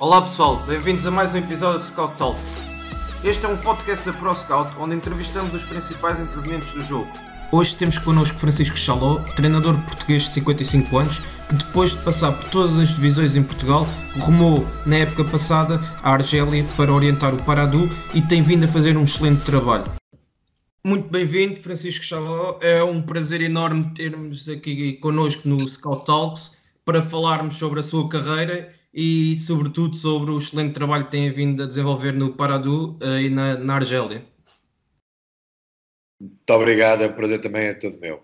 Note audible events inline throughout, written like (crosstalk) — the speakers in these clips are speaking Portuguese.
Olá pessoal, bem-vindos a mais um episódio de Scout Talks. Este é um podcast da ProScout onde entrevistamos os principais intervenientes do jogo. Hoje temos connosco Francisco Chaló, treinador português de 55 anos, que depois de passar por todas as divisões em Portugal, rumou na época passada à Argélia para orientar o Paradu e tem vindo a fazer um excelente trabalho. Muito bem-vindo, Francisco Chaló. É um prazer enorme termos aqui connosco no Scout Talks para falarmos sobre a sua carreira e, sobretudo, sobre o excelente trabalho que tem vindo a desenvolver no Paradu uh, e na, na Argélia. Muito obrigado, é um prazer também, é todo meu.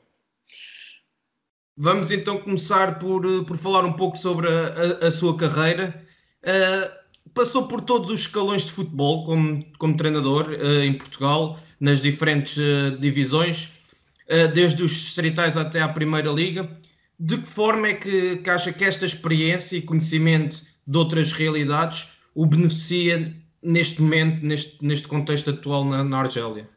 Vamos então começar por, eh, por falar um pouco sobre a, a, a sua carreira. Uh, passou por todos os escalões de futebol como, como treinador uh, em Portugal, nas diferentes uh, divisões, desde os distritais até à Primeira Liga. De que forma é que, que acha que esta experiência e conhecimento de outras realidades o beneficia neste momento, neste, neste contexto atual na, na Argélia?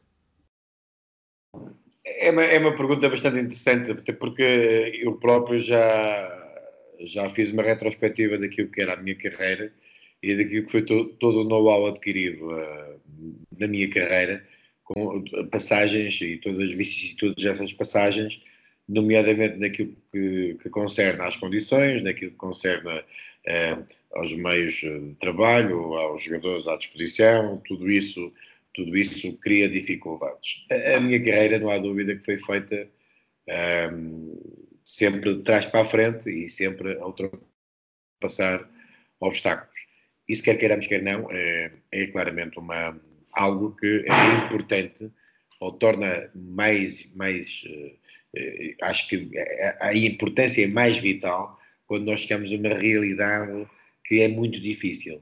É uma, é uma pergunta bastante interessante, porque eu próprio já, já fiz uma retrospectiva daquilo que era a minha carreira e daquilo que foi to, todo o know-how adquirido uh, na minha carreira, com passagens e todas as vicissitudes dessas passagens nomeadamente naquilo que, que, concerne às condições, naquilo que concerne eh, aos meios de trabalho, aos jogadores à disposição, tudo isso, tudo isso cria dificuldades. A, a minha carreira, não há dúvida que foi feita eh, sempre de trás para a frente e sempre a ultrapassar obstáculos. Isso, quer queiramos, quer não, é, é claramente uma, algo que é importante ou torna mais, mais eh, acho que a importância é mais vital quando nós chegamos a uma realidade que é muito difícil.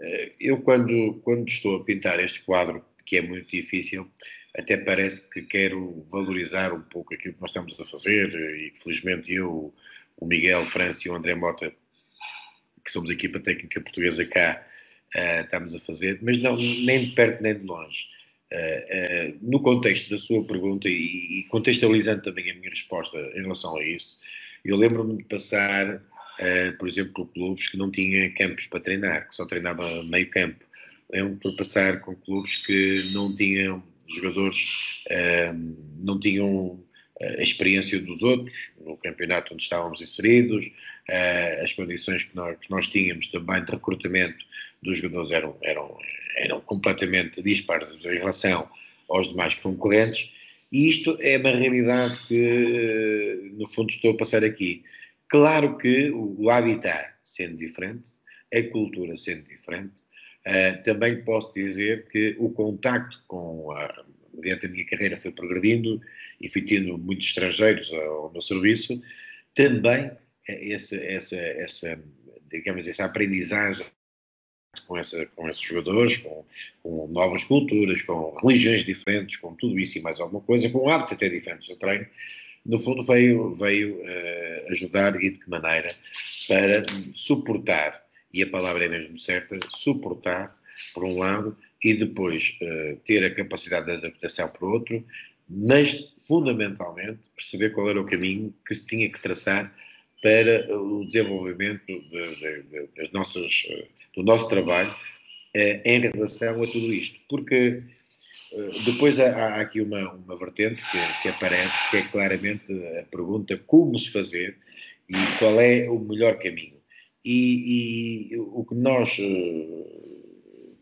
Eh, eu, quando, quando estou a pintar este quadro, que é muito difícil, até parece que quero valorizar um pouco aquilo que nós estamos a fazer, e felizmente eu, o Miguel França e o André Mota, que somos a equipa técnica portuguesa cá, estamos a fazer, mas não, nem de perto nem de longe. Uh, uh, no contexto da sua pergunta e, contextualizando também a minha resposta em relação a isso, eu lembro-me de passar, uh, por exemplo, por clubes que não tinham campos para treinar, que só treinava meio campo. Lembro-me de passar com clubes que não tinham jogadores, não tinham a experiência dos outros, no campeonato onde estávamos inseridos, as condições que nós, que nós tínhamos também de recrutamento dos jogadores eram, eram eram completamente dispares em relação aos demais concorrentes, e isto é uma realidade que, no fundo, estou a passar aqui. Claro que o habitat sendo diferente, a cultura sendo diferente, uh, também posso dizer que o contacto com a, mediante a minha carreira foi progredindo e fui tendo muitos estrangeiros ao meu serviço, também essa, essa, essa digamos, essa aprendizagem com, essa, com esses jogadores, com, com, novas culturas, com religiões diferentes, com tudo isso e mais alguma coisa, com hábitos até diferentes de treino, no fundo veio, veio uh, ajudar e de que maneira? Para suportar, e a palavra é mesmo certa, suportar, por um lado, e depois uh, ter a capacidade de adaptação por outro, mas fundamentalmente perceber qual era o caminho que se tinha que traçar para o desenvolvimento de, de, das nossas, do nosso trabalho eh, em relação a tudo isto. Porque eh, depois há, há aqui uma, uma vertente que, que, aparece, que é claramente a pergunta como se fazer e qual é o melhor caminho. E, e o que nós eh,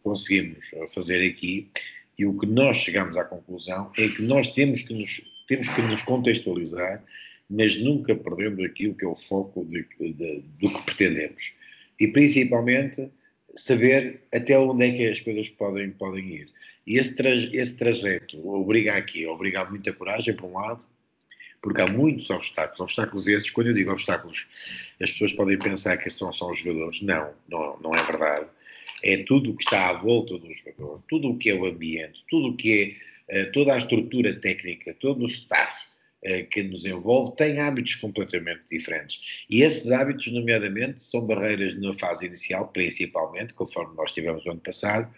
conseguimos fazer aqui e o que nós chegamos à conclusão é que nós temos que nos, temos que nos contextualizar mas nunca perdendo aquilo que é o foco de, de, do que pretendemos. E principalmente saber até onde é que as coisas podem, podem ir. E esse, esse trajeto obriga aqui, obriga muita coragem, por um lado, porque há muitos obstáculos. Obstáculos esses, quando eu digo obstáculos, as pessoas podem pensar que são só os jogadores. Não, não, não é verdade. É tudo o que está à volta do jogador, tudo o que é o ambiente, tudo o que é uh, toda a estrutura técnica, todo o staff eh, que nos envolve tem hábitos completamente diferentes. E esses hábitos, nomeadamente, são barreiras na fase inicial, principalmente, conforme nós tivemos o ano passado,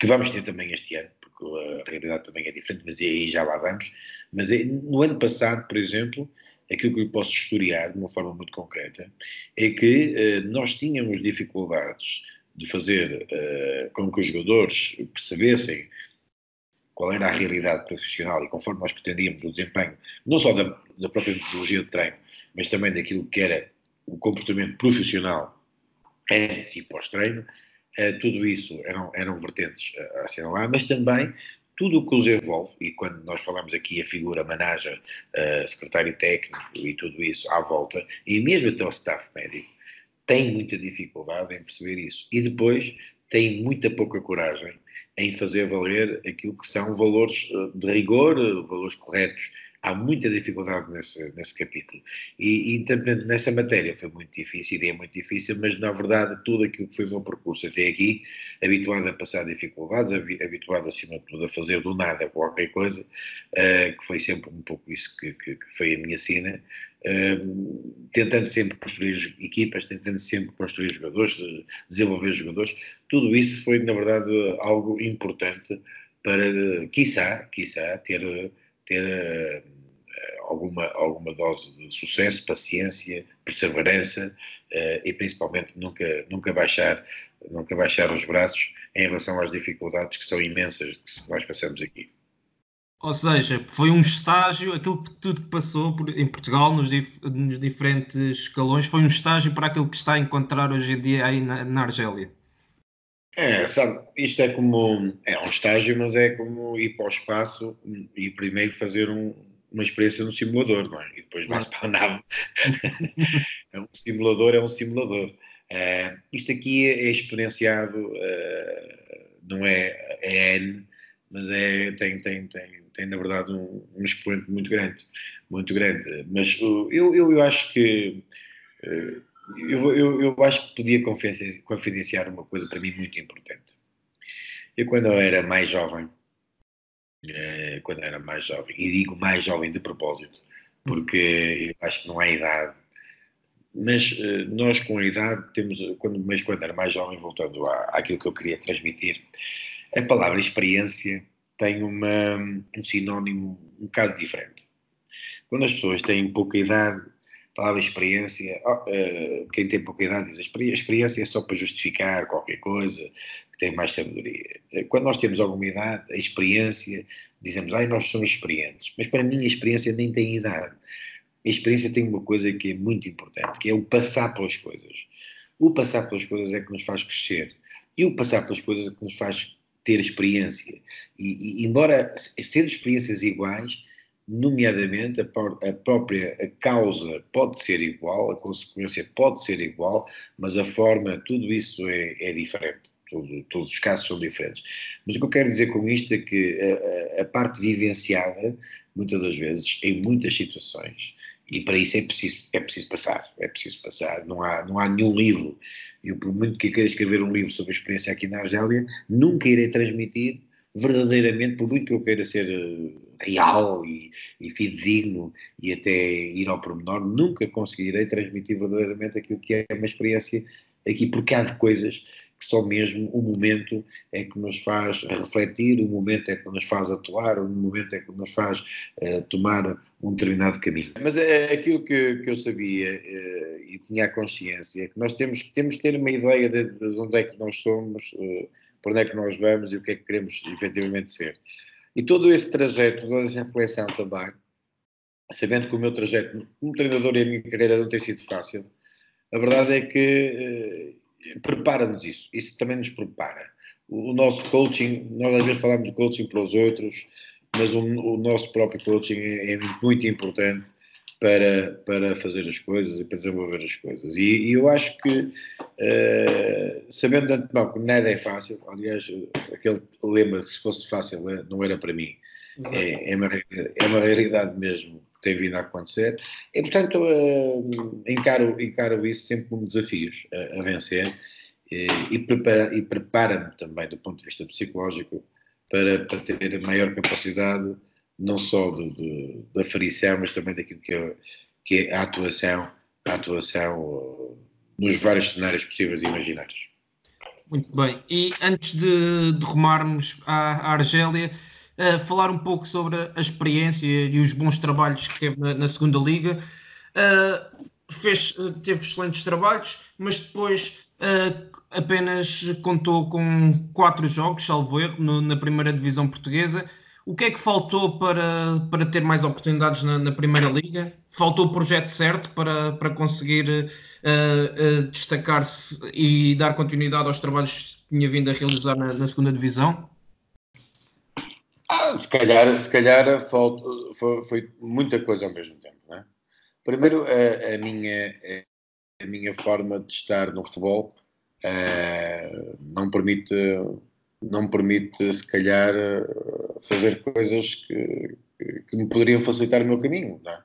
que vamos ter também este ano, porque a realidade também é diferente, mas aí já lá vamos. Mas eh, no ano passado, por exemplo, aquilo que eu posso historiar de uma forma muito concreta é que eh, nós tínhamos dificuldades de fazer com que os jogadores percebessem qual era a realidade profissional e conforme nós pretendíamos o desempenho, não só da, da própria metodologia de treino, mas também daquilo que era o comportamento profissional antes e pós-treino, uh, tudo isso eram, eram vertentes a assinalar, mas também tudo o que os envolve, e quando nós falamos aqui a figura manager, uh, secretário técnico e tudo isso à volta, e mesmo até o staff médico, tem muita dificuldade em perceber isso. E depois tem muita pouca coragem em fazer valer aquilo que são valores eh, de rigor, valores corretos há muita dificuldade nesse, nesse capítulo. E, e nessa matéria foi muito difícil, e é muito difícil, mas na verdade tudo aquilo que foi o meu percurso até aqui, habituado a passar dificuldades, habituado acima de tudo a fazer do nada qualquer coisa, uh, que foi sempre um pouco isso que, que, que foi a minha sina, uh, tentando sempre construir equipas, tentando sempre construir jogadores, desenvolver jogadores, tudo isso foi na verdade algo importante para, quiçá, quiçá, ter ter uh, alguma, alguma dose de sucesso, paciência, perseverança uh, e principalmente nunca, nunca, baixar, nunca baixar os braços em relação às dificuldades que são imensas que nós passamos aqui. Ou seja, foi um estágio, aquilo que tudo que passou por, em Portugal, nos, dif, nos, diferentes escalões, foi um estágio para aquilo que está a encontrar hoje em dia aí na, na Argélia. É, sabe, isto é como, é um estágio, mas é como ir para o espaço e primeiro fazer um, uma experiência no simulador, não é? E depois vai-se para a nave. (laughs) é um simulador, é um simulador. Uh, isto aqui é, é exponenciado, uh, não é, é N, mas é, tem, tem, tem, tem na verdade um, um expoente muito grande, muito grande. Mas uh, eu, eu, eu acho que uh, eu, eu, eu acho que podia confidenciar uma coisa para mim muito importante. Eu, quando eu era mais jovem, eh, quando era mais jovem, e digo mais jovem de propósito, porque eu acho que não há idade, mas eh, nós com a idade temos, quando, mas quando era mais jovem, voltando à, àquilo que eu queria transmitir, a palavra experiência tem uma, um sinónimo um bocado diferente. Quando as pessoas têm pouca idade, palavra experiência, uh, quem tem pouca idade diz a experiência é só para justificar qualquer coisa, que tem mais sabedoria. Eh, quando nós temos alguma idade, a experiência, dizemos, ai, nós somos experientes. Mas para mim a experiência nem tem idade. A experiência tem uma coisa que é muito importante, que é o passar pelas coisas. O passar pelas coisas é que nos faz crescer. E o passar pelas coisas é que nos faz ter experiência. E, e embora sendo experiências iguais, nomeadamente a, a, própria a causa pode ser igual, a consequência pode ser igual, mas a forma, tudo isso é, é diferente. Todos os casos são diferentes. Mas o que eu quero dizer com isto é que a, a, parte vivenciada, muitas das vezes, em muitas situações, e para isso é preciso, é preciso passar, é preciso passar, não há, não há nenhum livro, eu por muito que queira escrever um livro sobre a experiência aqui na Argélia, nunca irei transmitir verdadeiramente, por muito que eu queira ser eh, real e, e fidedigno e até ir ao pormenor, nunca conseguirei transmitir verdadeiramente aquilo que é uma experiência aqui, porque há de coisas que só mesmo o momento é que nos faz refletir, o momento é que nos faz atuar, o momento é que nos faz uh, tomar um determinado caminho. Mas é aquilo que, que eu sabia uh, e tinha a consciência, é que nós temos, temos que ter uma ideia de, de onde é que nós somos, uh, para onde é que nós vamos e o que é que queremos efetivamente ser. E todo esse trajeto, toda essa reflexão também, sabendo que o meu trajeto como treinador e a minha carreira não tem sido fácil, a verdade é que eh, prepara-nos isso, isso também nos prepara. O, o, nosso coaching, nós às vezes falamos de coaching para os outros, mas o, o nosso próprio coaching é, é muito importante para, para fazer as coisas e para desenvolver as coisas. E, e eu acho que, uh, sabendo de antemão que nada é fácil, aliás, aquele lema se fosse fácil eh, não era para mim, é, é, uma, é uma realidade mesmo que tem vindo a acontecer, e portanto uh, encaro, encaro isso sempre como desafios a, a vencer e, e prepara-me prepara também do ponto de vista psicológico para, para ter maior capacidade não só da aferição, mas também daquilo que é, que é a atuação, a atuação uh, nos vários cenários possíveis e imaginários. Muito bem. E antes de, de rumarmos à, à Argélia, uh, falar um pouco sobre a experiência e os bons trabalhos que teve na, na segunda liga. Uh, fez, teve excelentes trabalhos, mas depois uh, apenas contou com quatro jogos, salvo erro, no, na primeira divisão portuguesa. O que é que faltou para, para ter mais oportunidades na, na Primeira Liga? Faltou o projeto certo para, para conseguir uh, uh, destacar-se e dar continuidade aos trabalhos que tinha vindo a realizar na, na segunda divisão? Ah, se calhar, se calhar faltou, foi, foi, muita coisa ao mesmo tempo. É? Primeiro, a, a, minha, a minha forma de estar no futebol uh, não permite não permite se calhar fazer coisas que, que me poderiam facilitar o meu caminho não é?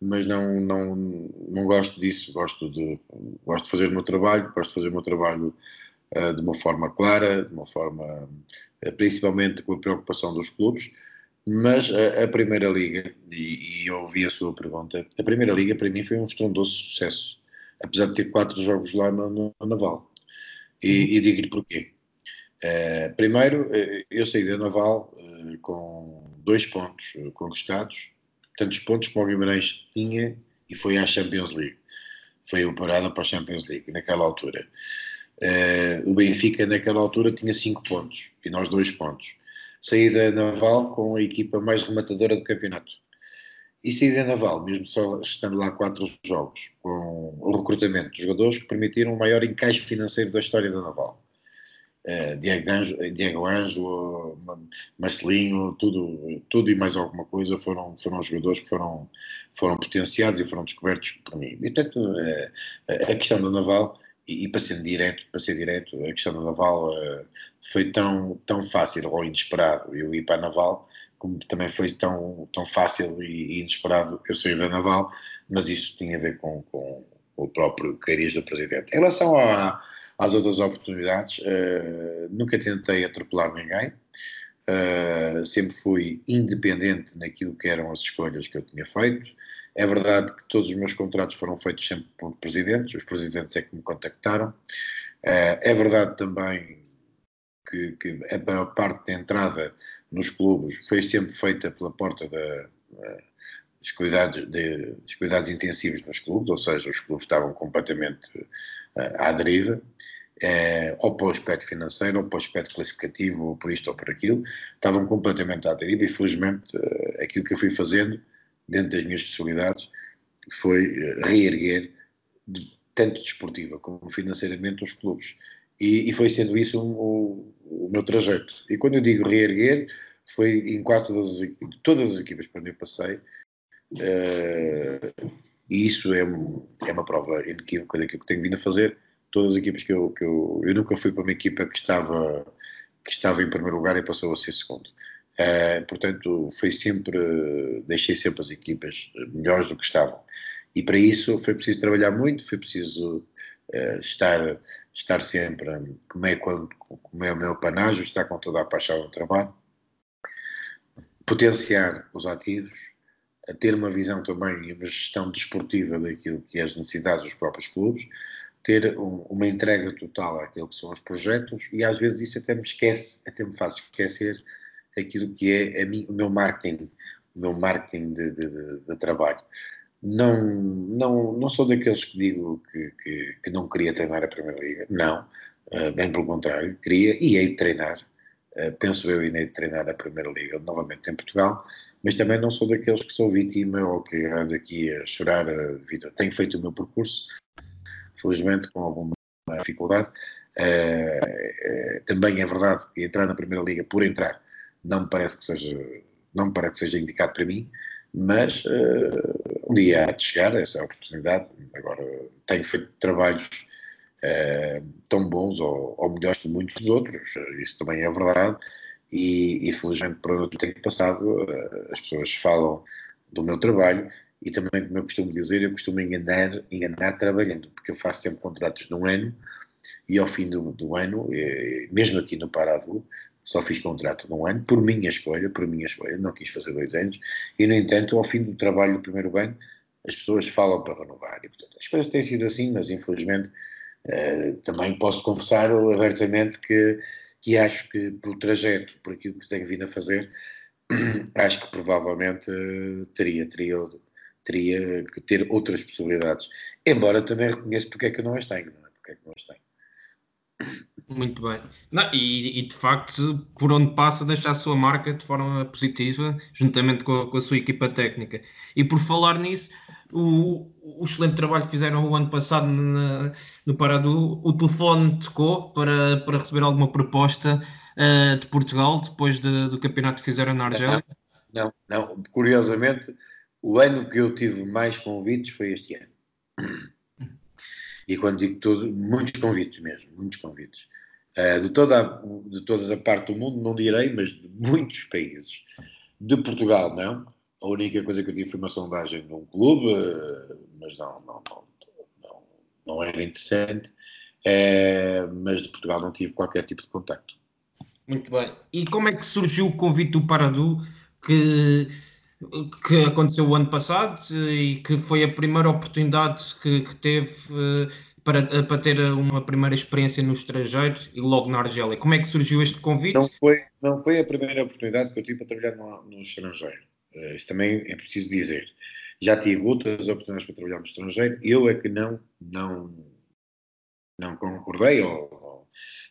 mas não, não, não gosto disso gosto de, gosto de fazer o meu trabalho gosto de fazer o meu trabalho uh, de uma forma clara de uma forma uh, principalmente com a preocupação dos clubes mas a, a Primeira Liga, e, e, eu ouvi a sua pergunta, a Primeira Liga para mim foi um estrondoso sucesso, apesar de ter quatro jogos lá no, no Naval. E, uhum. e digo-lhe porquê. Uh, primeiro, uh, eu saí da Naval uh, com dois pontos conquistados, tantos pontos como o Guimarães tinha e foi à Champions League. Foi operada para a Champions League naquela altura. o Benfica, naquela altura, tinha cinco pontos e nós dois pontos. Saí da Naval com a equipa mais rematadora do campeonato. E saí da Naval, mesmo só estando lá quatro jogos, com o recrutamento de jogadores que permitiram o maior encaixe financeiro da história da Naval Diego, Ângelo, Diego Ângelo, Marcelinho, tudo, tudo e mais alguma coisa foram, foram jogadores que foram, foram potenciados e foram descobertos por mim. E, portanto, uh, a questão do Naval, e, e, para ser direto, para ser direto, a questão do Naval foi tão, tão fácil ou inesperado eu ir para a Naval, como também foi tão, tão fácil e, inesperado eu sair da Naval, mas isso tinha a ver com, com o próprio cariz do Presidente. Em relação a às outras oportunidades. Uh, nunca tentei atropelar ninguém, uh, sempre fui independente naquilo que eram as escolhas que eu tinha feito. É verdade que todos os meus contratos foram feitos sempre por presidentes, os presidentes é que me contactaram. Uh, é verdade também que, que, a maior parte da entrada nos clubes foi sempre feita pela porta da, dos cuidados, de, dos cuidados intensivos nos clubes, ou seja, os clubes estavam completamente à deriva, uh, ou para o aspecto financeiro, ou para o aspecto classificativo, ou por isto ou por aquilo, estavam completamente à deriva e, felizmente, uh, aquilo que eu fui fazendo, dentro das minhas possibilidades, foi reerguer, tanto desportiva como financeiramente, os clubes. E, e foi sendo isso um, o meu trajeto. E quando eu digo reerguer, foi em quase todas as, todas as equipas para onde eu passei, Uh, e isso é, é uma prova inequívoca daquilo que tenho vindo a fazer. Todas as equipas que eu, que eu. Eu nunca fui para uma equipa que estava, que estava em primeiro lugar e passou a ser segundo. Uh, portanto, foi sempre. Deixei sempre as equipas melhores do que estavam. E para isso foi preciso trabalhar muito, foi preciso uh, estar, estar sempre, como é, como é o meu panágio, estar com toda a paixão no trabalho, potenciar os ativos, a ter uma visão também e uma gestão desportiva daquilo que é as necessidades dos próprios clubes, ter um, uma entrega total àquilo que são os projetos e às vezes isso até me esquece, até me faz esquecer aquilo que é mim, o meu marketing, o meu marketing de, de, de, de, trabalho. Não, não, não sou daqueles que digo que, que, que não queria treinar a Primeira Liga, não, uh, bem pelo contrário, queria e hei de treinar, penso eu de treinar a Primeira Liga novamente em Portugal, mas também não sou daqueles que sou vítima ou que ando aqui a chorar a vida. Tenho feito o meu percurso, felizmente com alguma dificuldade. Uh, também é verdade que entrar na Primeira Liga por entrar não me parece que seja, não me parece que seja indicado para mim, mas um dia há de chegar essa oportunidade. Agora tenho feito trabalhos tão bons ou, ou melhores que muitos outros, isso também é verdade e, e felizmente onde eu tenho passado eh, as pessoas falam do meu trabalho e também, como eu costumo dizer, eu costumo enganar, enganar trabalhando, porque eu faço sempre contratos de um ano e ao fim do, do ano, eh, mesmo aqui no Paradu, só fiz contrato de um ano, por minha escolha, por minha escolha, não quis fazer dois anos, e no entanto, ao fim do trabalho do primeiro ano, as pessoas falam para renovar. E, portanto, as coisas têm sido assim, mas infelizmente eh, também posso confessar abertamente que que acho que pelo trajeto, por aquilo que tenho vindo a fazer, (clears throat) acho que provavelmente teria, teria, teria que ter outras possibilidades. Embora também reconheça porque é que eu não as tenho, não é? Porque é que não as tenho. Muito bem. Não, e, e, de facto, por onde passa, deixa a sua marca de forma positiva, juntamente com a, com a sua equipa técnica. E por falar nisso, o, o, excelente trabalho que fizeram o ano passado na, no Paradu, o telefone tocou para, para receber alguma proposta uh, de Portugal depois de, do campeonato que fizeram na Argélia? Não, não, não. Curiosamente, o ano que eu tive mais convites foi este ano. E quando digo tudo, muitos convites mesmo, muitos convites. Uh, de, toda a, de toda a parte do mundo, não direi, mas de muitos países. De Portugal, não. A única coisa que eu tive foi uma sondagem num clube, uh, mas não, não, não, não, não era interessante. Uh, mas de Portugal não tive qualquer tipo de contacto. Muito bem. E como é que surgiu o convite do Paradu que, que aconteceu o ano passado e que foi a primeira oportunidade que, que teve para, para ter uma primeira experiência no estrangeiro e logo na Argélia. Como é que surgiu este convite? Não foi, não foi a primeira oportunidade que eu tive para trabalhar no, no estrangeiro. Isto também é preciso dizer. Já tive outras oportunidades para trabalhar no estrangeiro, eu é que não, não, não concordei ou,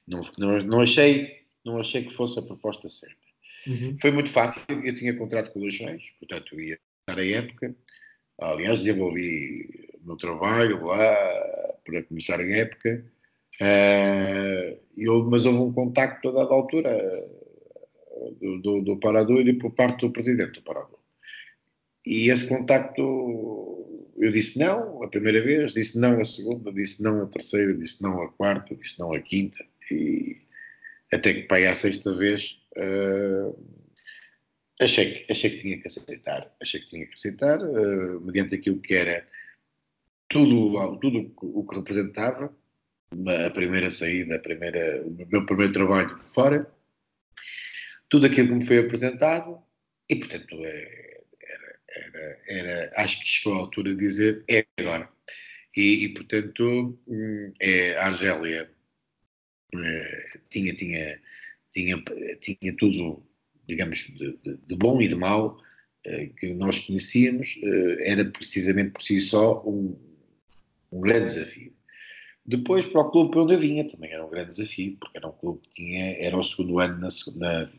não, não, não, achei, não achei que fosse a proposta certa. Uhum. Foi muito fácil, eu tinha contrato com o Leixões, portanto ia estar a época. Aliás, desenvolvi o meu trabalho lá, para começar a época. Uh, eu, mas houve um contacto a dada altura do, do, do Parador e por parte do presidente do Parador. E esse contacto, eu disse não a primeira vez, disse não a segunda, disse não a terceira, disse não a quarta, disse não a quinta. E até que, pai, à sexta vez, uh, achei, que, achei que tinha que aceitar. Achei que tinha que aceitar, mediante aquilo que era tudo, tudo o que representava, a primeira saída, a primeira, o meu primeiro trabalho fora, tudo aquilo que me foi apresentado, e portanto é, era, era, era, acho que chegou a altura de dizer é agora. E, e portanto hum, é, a Argélia é, tinha, tinha, tinha, tinha tudo, digamos, de, de, de bom e de mau é, que nós conhecíamos, é, era precisamente por si só um, um grande desafio. Depois, para o clube onde eu vinha, também era um grande desafio, porque era um clube que tinha, era o segundo ano na, na,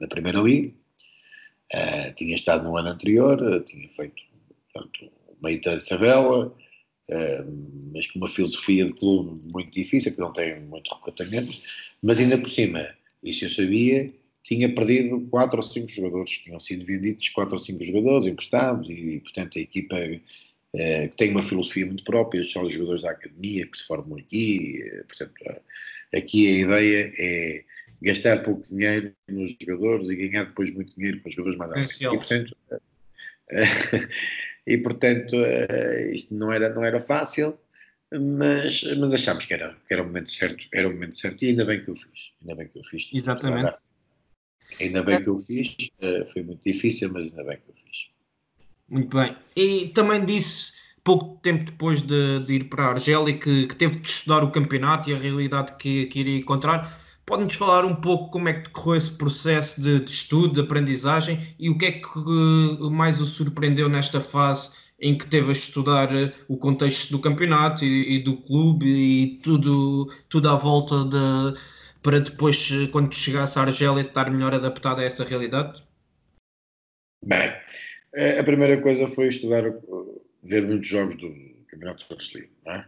na Primeira Liga, uh, tinha estado no ano anterior, uh, tinha feito portanto, meio da tabela, uh, mas com uma filosofia de clube muito difícil, que não tem muito recrutamento, mas ainda por cima, isso eu sabia, tinha perdido 4 ou 5 jogadores, tinham sido vendidos 4 ou 5 jogadores emprestados, e portanto a equipa eh, que tem uma filosofia muito própria, são os jogadores da academia que se formam aqui, eh, portanto, eh, aqui a ideia é gastar pouco dinheiro nos jogadores e ganhar depois muito dinheiro com os jogadores mais altos. (laughs) E, portanto, e, portanto isto não era, não era fácil, mas, mas achámos que era, que era o momento certo, era o momento certo e ainda bem que eu fiz, ainda bem que eu fiz. Exatamente. Ainda bem que eu fiz, foi muito difícil, mas ainda bem que eu fiz. Muito bem. E também disse, pouco tempo depois de, de ir para a Argélia, que, que, teve de estudar o campeonato e a realidade que, que iria encontrar. Pode-nos falar um pouco como é que decorreu esse processo de, de, estudo, de aprendizagem e o que é que uh, mais o surpreendeu nesta fase em que teve a estudar uh, o contexto do campeonato e, e, do clube e tudo, tudo à volta de, para depois, uh, quando chegasse à Argélia, estar melhor adaptado a essa realidade? Bem, é, a primeira coisa foi estudar, ver muitos jogos do Campeonato Brasileiro, não é?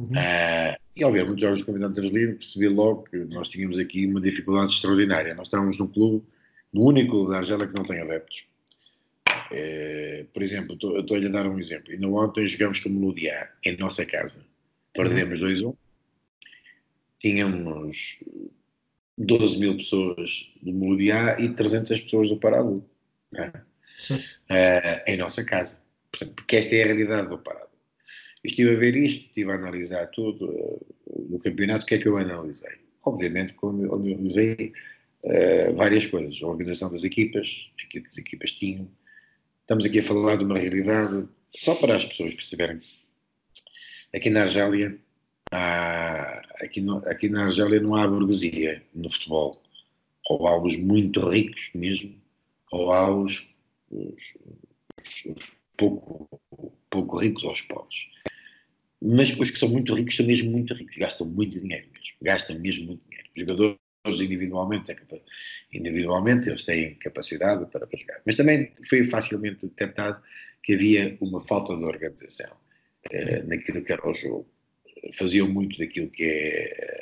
Uhum. Uh, e ao ver muitos jogos do Campeonato Brasileiro, percebi logo que nós tínhamos aqui uma dificuldade extraordinária. Nós estávamos num clube, no único da Argélia que não tem adeptos. Uh, por exemplo, estou-lhe a dar um exemplo. Ainda ontem jogamos com o Melodia em nossa casa. Perdemos 2-1. Uhum. Tínhamos 12 mil pessoas do Melodia e 300 pessoas do Paradu. É? uh, em nossa casa. Portanto, porque esta é a realidade do Parado. estive a ver isto, estive a analisar tudo uh, no campeonato, o que é que eu analisei? Obviamente, quando analisei uh, várias coisas, a organização das equipas, aquilo que as equipas tinham. Estamos aqui a falar de uma realidade, só para as pessoas perceberem. Aqui na Argélia, há, aqui, no, aqui na Argélia não há burguesia no futebol. Ou há os muito ricos mesmo, ou há os os, os pouco, pouco ricos aos pobres. mas os que são muito ricos são mesmo muito ricos, gastam muito dinheiro mesmo, gastam mesmo muito dinheiro. Jogadores individualmente, individualmente eles têm capacidade para, jogar. Mas também foi facilmente detectado que havia uma falta de organização uh, naquilo que era o jogo. Faziam muito daquilo que é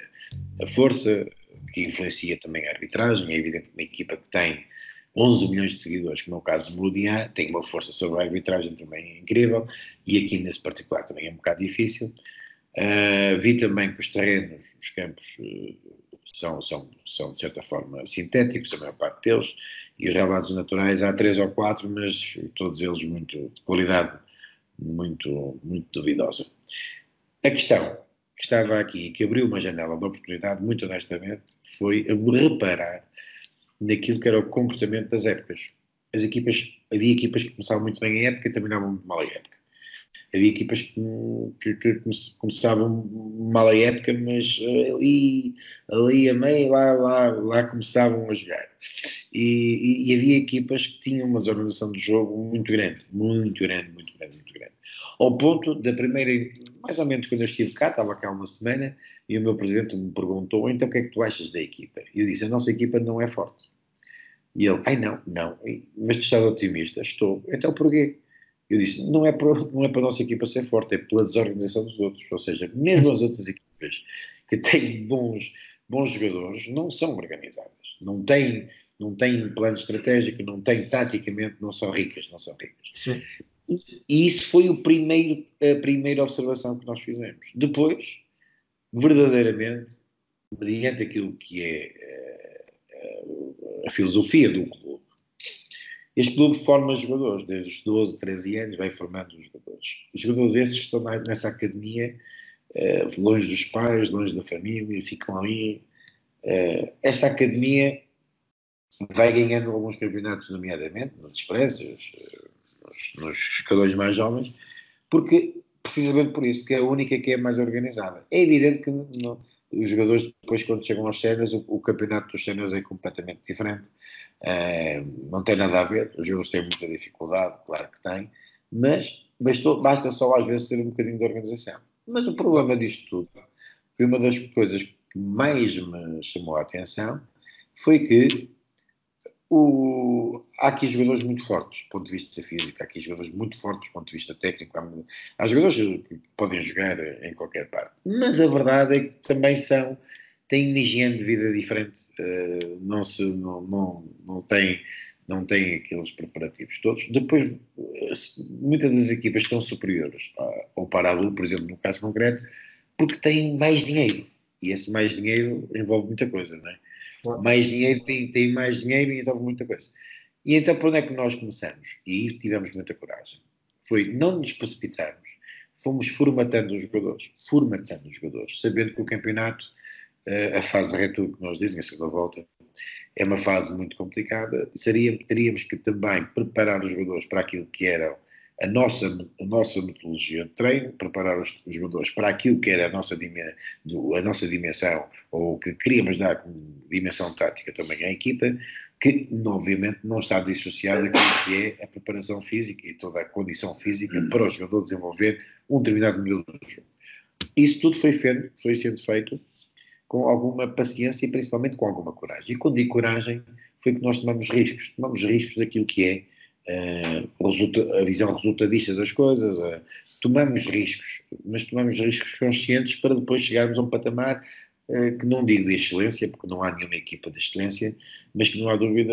a força, que influencia também a arbitragem. É evidente que uma equipa que tem 11 milhões de seguidores, como é o caso do Melodia, tem uma força sobre a arbitragem também incrível, e aqui nesse particular também é um bocado difícil. Uh, vi também que os terrenos, os campos, uh, são, são, são de certa forma sintéticos, a maior parte deles, e os relevados naturais há três ou quatro, mas todos eles muito de qualidade muito, muito duvidosa. A questão que estava aqui, que abriu uma janela de oportunidade, muito honestamente, foi reparar naquilo que era o comportamento das épocas. As equipas, havia equipas que começavam muito bem a época e terminavam muito mal a época. Havia equipas que, que, que começavam mal a época, mas eh, ali, ali a meio, lá, lá, lá começavam a jogar. E, e, e havia equipas que tinham uma organização de jogo muito grande, muito grande, muito grande, muito grande. Ao ponto da primeira, mais ou menos quando eu estive cá, estava cá uma semana, e o meu presidente me perguntou: então o que é que tu achas da equipa? E eu disse: a nossa equipa não é forte. E ele: ai não, não, mas tu estás otimista? Estou. Então porquê? Eu disse: não é, para, não é para a nossa equipa ser forte, é pela desorganização dos outros. Ou seja, mesmo as outras equipas que têm bons, bons jogadores não são organizadas, não têm, não têm plano estratégico, não têm taticamente, não são ricas, não são ricas. Sim. E isso foi o primeiro, a primeira observação que nós fizemos. Depois, verdadeiramente, mediante aquilo que é a, a filosofia do clube, este clube forma jogadores, desde os 12, 13 anos, vai formando os jogadores. Os jogadores esses estão nessa academia, uh, longe dos pais, longe da família, ficam ali. Uh, esta academia vai ganhando alguns campeonatos, nomeadamente nas expressas, nos jogadores mais jovens, porque precisamente por isso, porque é a única que é mais organizada. É evidente que não, os jogadores depois quando chegam aos séniores, o, o, campeonato dos séniores é completamente diferente, é, não tem nada a ver, os jogadores têm muita dificuldade, claro que têm, mas bastou, basta só às vezes ter um bocadinho de organização. Mas o problema disto tudo, que uma das coisas que mais me chamou a atenção, foi que o, há aqui jogadores muito fortes do ponto de vista físico, há aqui jogadores muito fortes do ponto de vista técnico. Há, há jogadores que podem jogar em qualquer parte, mas a verdade é que também são, têm uma higiene de vida diferente, uh, não, se, não, não, não, têm, não têm aqueles preparativos todos. Depois, muitas das equipas estão superiores ao Paradu, por exemplo, no caso concreto, porque têm mais dinheiro. E esse mais dinheiro envolve muita coisa, não é? Mais dinheiro tem, tem mais dinheiro e então muita coisa. E então por onde é que nós começamos? E tivemos muita coragem. Foi não nos precipitarmos, fomos formatando os jogadores, formatando os jogadores, sabendo que o campeonato, eh, a fase de retorno que nós dizem, a segunda volta, é uma fase muito complicada. Seria, teríamos que também preparar os jogadores para aquilo que eram a nossa, a nossa metodologia de treino, preparar os, os jogadores para aquilo que era a nossa, a nossa dimensão, ou que queríamos dar dimensão tática também à equipa, que obviamente não está dissociada daquilo que é a preparação física e toda a condição física para o jogador desenvolver um determinado modelo de jogo. Isso tudo foi, feito, foi sendo feito com alguma paciência e principalmente com alguma coragem. E quando digo coragem, foi que nós tomamos riscos, tomamos riscos daquilo que é a visão resultadista das coisas, uh, tomamos riscos, mas tomamos riscos conscientes para depois chegarmos a um patamar que não digo de excelência, porque não há nenhuma equipa de excelência, mas que não há dúvida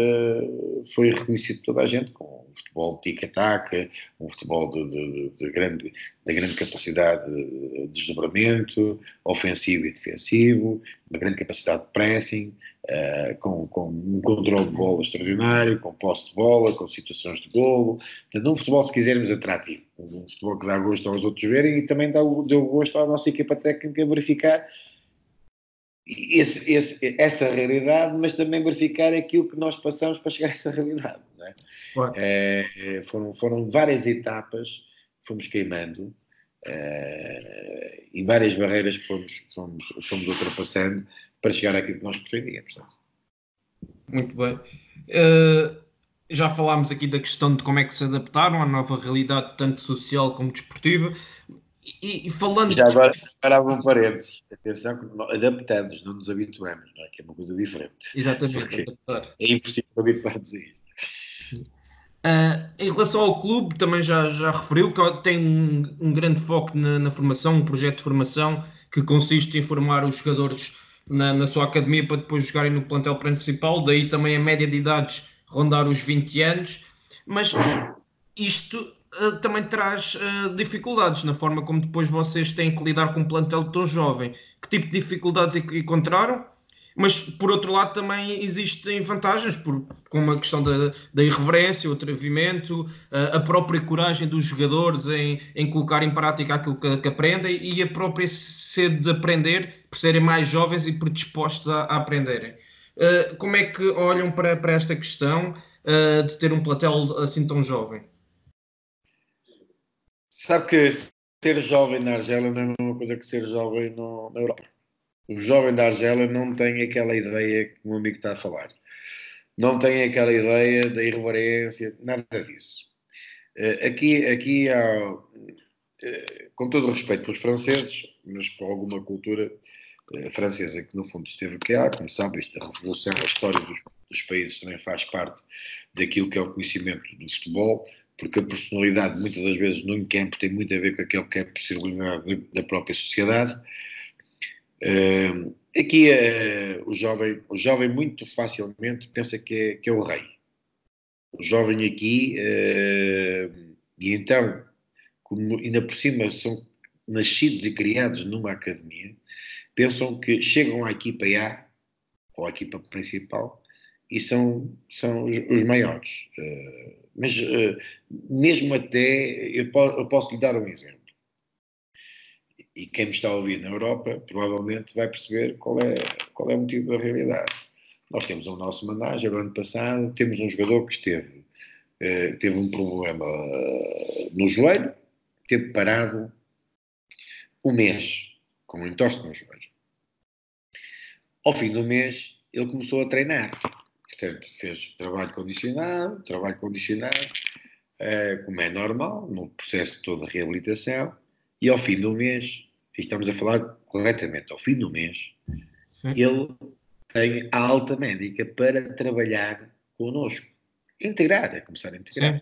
foi reconhecido por toda a gente, com um futebol de tic-tac, um futebol de, de, de, grande, de grande capacidade de desdobramento, ofensivo e defensivo, uma grande capacidade de pressing, uh, com, com, um controle de bola extraordinário, com posse de bola, com situações de golo. Portanto, um futebol, se quisermos, atrativo. Um futebol que dá gosto aos outros verem e também dá, deu gosto à nossa equipa técnica verificar esse, esse, essa realidade, mas também verificar aquilo que nós passamos para chegar a essa realidade. É? É, foram, foram várias etapas que fomos queimando é, e várias barreiras que fomos, fomos, fomos ultrapassando para chegar àquilo que nós pretendíamos. Muito bem. Uh, já falámos aqui da questão de como é que se adaptaram à nova realidade, tanto social como desportiva. E, e falando. Já agora, parava um parênteses. Atenção que adaptamos, não nos habituamos, não é? que é uma coisa diferente. Exatamente. É impossível habituarmos a isto. Uh, em relação ao clube, também já, já referiu que tem um, um grande foco na, na, formação, um projeto de formação que consiste em formar os jogadores na, na, sua academia para depois jogarem no plantel principal, daí também a média de idades rondar os 20 anos, mas isto uh, também traz uh, dificuldades na forma como depois vocês têm que lidar com um plantel tão jovem. Que tipo de dificuldades encontraram? Mas, por outro lado, também existem vantagens, por, como a questão da, da irreverência, o atrevimento, a, a, própria coragem dos jogadores em, em colocar em prática aquilo que, que, aprendem e a própria sede de aprender, por serem mais jovens e predispostos a, a aprenderem. Uh, como é que olham para, para esta questão uh, de ter um platel assim tão jovem? Sabe que ser jovem na Argélia não é uma coisa que ser jovem no, na Europa o jovem da Argélia não tem aquela ideia que o meu amigo está a falar. Não tem aquela ideia da irreverência, nada disso. Eh, aqui, aqui há, eh, com todo o respeito pelos franceses, mas por alguma cultura eh, francesa que no fundo esteve cá, como sabe, isto da revolução, a história dos, dos países também faz parte daquilo que é o conhecimento do futebol, porque a personalidade muitas das vezes no campo tem muito a ver com aquilo que é a possibilidade da própria sociedade Uh, aqui uh, o, jovem, o jovem muito facilmente pensa que é, que é o rei. O jovem aqui, uh, e então, como ainda por cima são nascidos e criados numa academia, pensam que chegam à equipa A, ou à equipa principal, e são, são os, os maiores. Eh, mas mesmo até, eu, posso, eu posso lhe dar um exemplo e quem me está a ouvir na Europa provavelmente vai perceber qual é, qual é o motivo da realidade. Nós temos o nosso manager, ano passado, temos um jogador que esteve, eh, teve um problema no joelho, teve parado um mês, com um entorse no joelho. Ao fim do mês, ele começou a treinar. Portanto, fez trabalho condicionado, trabalho condicionado, eh, como é normal, no processo de reabilitação, e ao fim do mês, estamos a falar corretamente, ao fim do mês, Sim. ele tem a alta médica para trabalhar connosco. Integrar, é começar a integrar. Sim.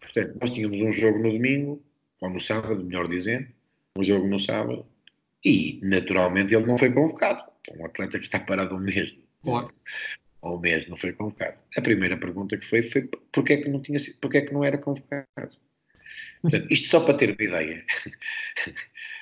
Portanto, nós tínhamos um jogo no domingo, ou no sábado, melhor dizendo, um jogo no sábado, e naturalmente ele não foi convocado. Um atleta que está parado um mês. Claro. Ou mês não foi convocado. A primeira pergunta que foi foi porquê é que não, tinha, porquê é que não era convocado? Portanto, isto só para ter uma ideia. (laughs)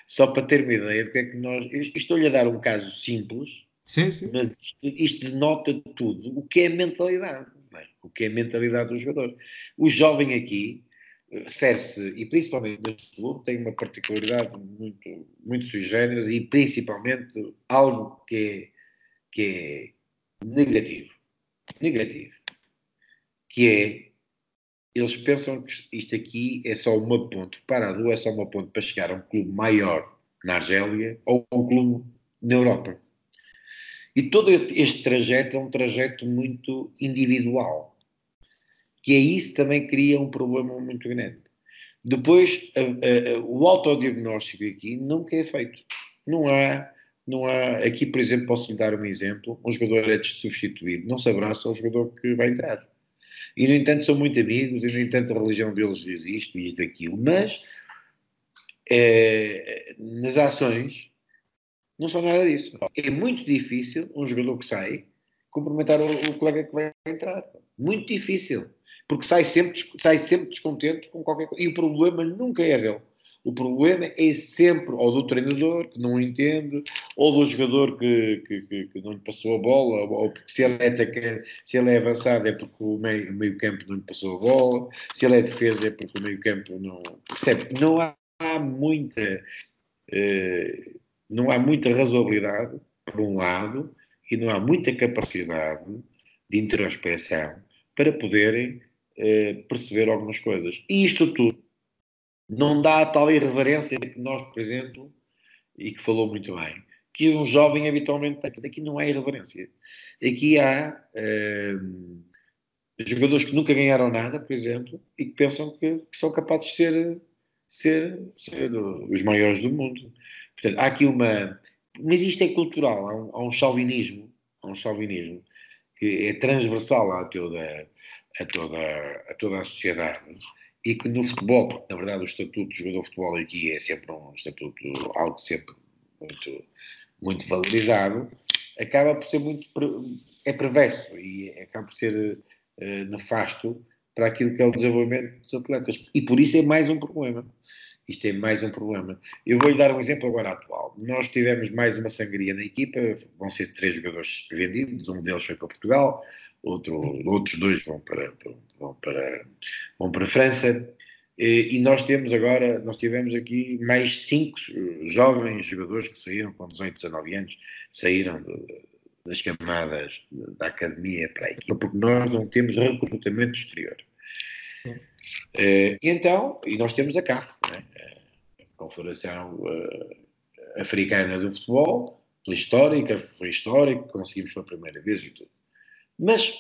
só para ter uma ideia do que é que nós. Estou-lhe a dar um caso simples, sim, sim. mas isto denota tudo o que é a mentalidade. É? O que é a mentalidade do jogador. O jovem aqui eh, serve-se, e principalmente neste clube, tem uma particularidade muito, muito sui generis e principalmente algo que é, que é negativo. Negativo. Que é eles pensam que isto aqui é só uma ponte, Parado é só uma ponte para chegar a um clube maior na Argélia ou a um clube na Europa. E todo este trajeto é um trajeto muito individual, que é isso também cria um problema muito grande. Depois, a, a, a, o autodiagnóstico aqui nunca é feito. Não há, não há. Aqui, por exemplo, posso lhe dar um exemplo: um jogador é de substituir, não se abraça ao jogador que vai entrar. E, no entanto, são muito amigos, e, no entanto, a religião deles diz isto e isto aquilo. Mas, é, nas ações, não são nada disso. É muito difícil um jogador que sai cumprimentar o, o colega que vai entrar. Muito difícil. Porque sai sempre, sai sempre descontente com qualquer coisa. E o problema nunca é dele. O problema é sempre ou do treinador que não entende, ou do jogador que, que, que, que não lhe passou a bola, ou porque se ele é atacante, se ele é avançado é porque o meio, o meio campo não lhe passou a bola, se ele é defesa é porque o meio campo não. Percebe? Não há, há muita. Eh, não há muita razoabilidade, por um lado, e não há muita capacidade de introspeção para poderem eh, perceber algumas coisas. E isto tudo não dá a tal irreverência que nós, por exemplo, e que falou muito bem, que um jovem habitualmente tem. Aqui não há irreverência. Aqui há uh, jogadores que nunca ganharam nada, por exemplo, e que pensam que, que são capazes de ser ser, ser os maiores do mundo. Portanto, há aqui uma. Mas isto é cultural, há um, há um chauvinismo, há um chauvinismo que é transversal a toda, a toda, a toda a sociedade e que no futebol, na verdade o estatuto de jogador de futebol aqui é sempre um estatuto, algo sempre muito, muito valorizado, acaba por ser muito, é perverso e acaba por ser uh, nefasto para aquilo que é o desenvolvimento dos atletas. E por isso é mais um problema. Isto é mais um problema. Eu vou-lhe dar um exemplo agora atual. Nós tivemos mais uma sangria na equipa, vão ser três jogadores vendidos, um deles foi para Portugal, outro, outros dois vão para, vão para, vão para a França. E nós temos agora, nós tivemos aqui mais cinco jovens jogadores que saíram com 18, 19 anos, saíram de, das camadas da academia para a equipa, porque nós não temos recrutamento exterior. Uh, então, e nós temos a CAF, né? Confederação uh, Africana do Futebol, pela histórica, foi histórico, conseguimos pela primeira vez e tudo. Mas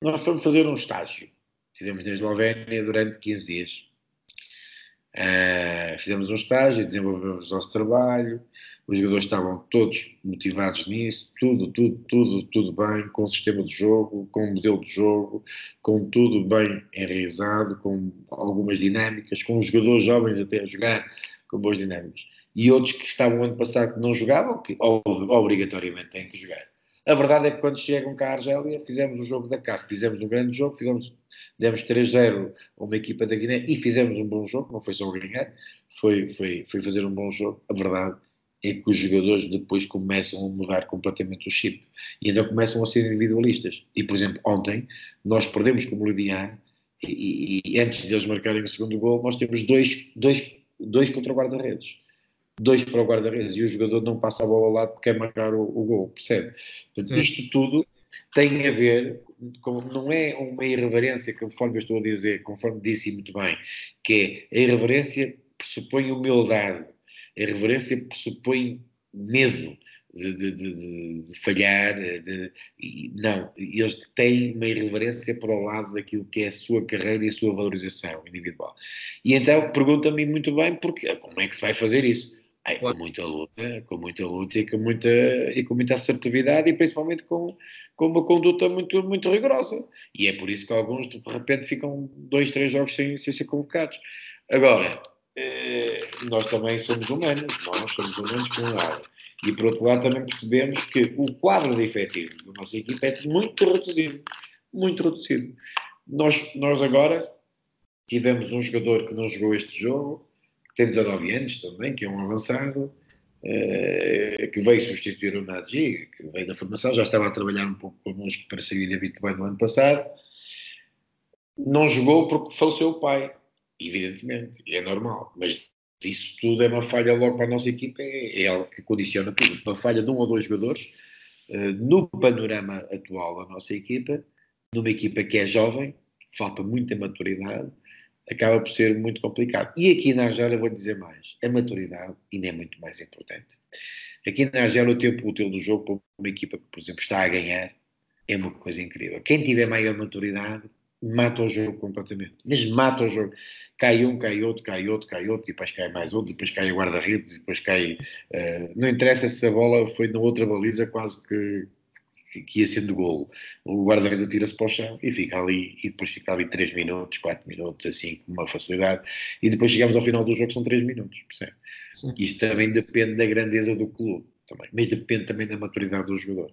nós fomos fazer um estágio. Fizemos na Eslovénia durante 15 dias. Uh, fizemos um estágio, desenvolvemos o nosso trabalho, os jogadores estavam todos motivados nisso, tudo, tudo, tudo, tudo bem, com o sistema de jogo, com o modelo de jogo, com tudo bem enraizado, com algumas dinâmicas, com os jogadores jovens até a jogar com boas dinâmicas. E outros que estavam ano passado que não jogavam, que obrigatoriamente têm que jogar. A verdade é que quando chegam cá à Argélia, fizemos o jogo da CAF, fizemos um grande jogo, fizemos, demos 3-0 a uma equipa da Guiné e fizemos um bom jogo, não foi só ganhar, foi, foi, foi fazer um bom jogo. A verdade é que os jogadores depois começam a mudar completamente o chip e então começam a ser individualistas. E, por exemplo, ontem nós perdemos com o Meridian e, e, e, antes de eles marcarem o segundo gol, nós temos dois, dois, dois contra o guarda-redes. Dois para o guarda-redes e o jogador não passa a bola ao lado porque quer marcar o, o gol, percebe? Portanto, isto tudo tem a ver com, não é uma irreverência, conforme eu estou a dizer, conforme disse muito bem, que é a irreverência pressupõe humildade, a reverência pressupõe medo de, de, de, de falhar. não, eles têm uma irreverência para o lado daquilo que é a sua carreira e a sua valorização individual. E então pergunta-me muito bem porque, como é que se vai fazer isso? Ai, com muita luta, com muita luta e com muita, e com muita assertividade e principalmente com, com uma conduta muito, muito rigorosa. E é por isso que alguns de repente ficam dois, três jogos sem, sem ser convocados. Agora, eh, nós também somos humanos, nós somos humanos por um lado. E por outro lado também percebemos que o quadro de efetivo da nossa equipa é muito reduzido, muito reduzido. Nós, nós agora tivemos um jogador que não jogou este jogo, que tem 19 anos também, que é um avançado, eh, que veio substituir o Nadji, que veio da formação, já estava a trabalhar um pouco connosco para sair de Vitória no ano passado. Não jogou porque faleceu o pai evidentemente, é normal, mas isso tudo é uma falha logo para a nossa equipa, é, é algo que condiciona tudo. Uma falha de um ou dois jogadores, uh, no panorama atual da nossa equipa, numa equipa que é jovem, falta muita maturidade, acaba por ser muito complicado. E aqui na Argélia, vou dizer mais, a maturidade ainda é muito mais importante. Aqui na Argélia, o tempo útil do jogo para uma equipa que, por exemplo, está a ganhar, é uma coisa incrível. Quem tiver maior maturidade mata o jogo completamente. Mas mata o jogo. Cai um, cai outro, cai outro, cai outro, e depois cai mais outro, depois cai o guarda-redes, depois cai. Uh, não interessa se a bola foi na outra baliza, quase que, que ia sendo golo. O guarda-redes atira-se para o chão e fica ali, e depois fica ali 3 minutos, 4 minutos, assim, com uma facilidade, e depois chegamos ao final do jogo, são 3 minutos, percebe? Sim. Isto também depende da grandeza do clube. Também, mas depende também da maturidade do jogador.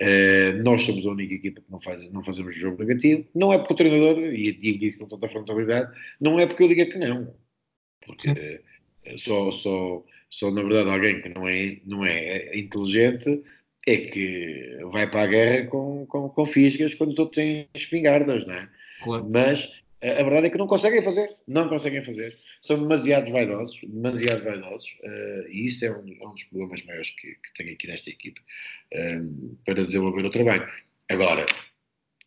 Uh, nós somos a única equipa que não, faz, não fazemos jogo negativo. Não é porque o treinador, e digo isso com tanta frontalidade, não é porque eu diga que não. Porque uh, só, só, só, na verdade, alguém que não é, não é inteligente é que vai para a guerra com, com, com fisgas quando todos têm espingardas, não é? Claro. Mas a verdade é que não conseguem fazer, não conseguem fazer. São demasiados vaidosos, demasiado vaidosos, uh, e isso é um, é um, dos problemas maiores que, que tenho aqui nesta equipe uh, para desenvolver o trabalho. Agora,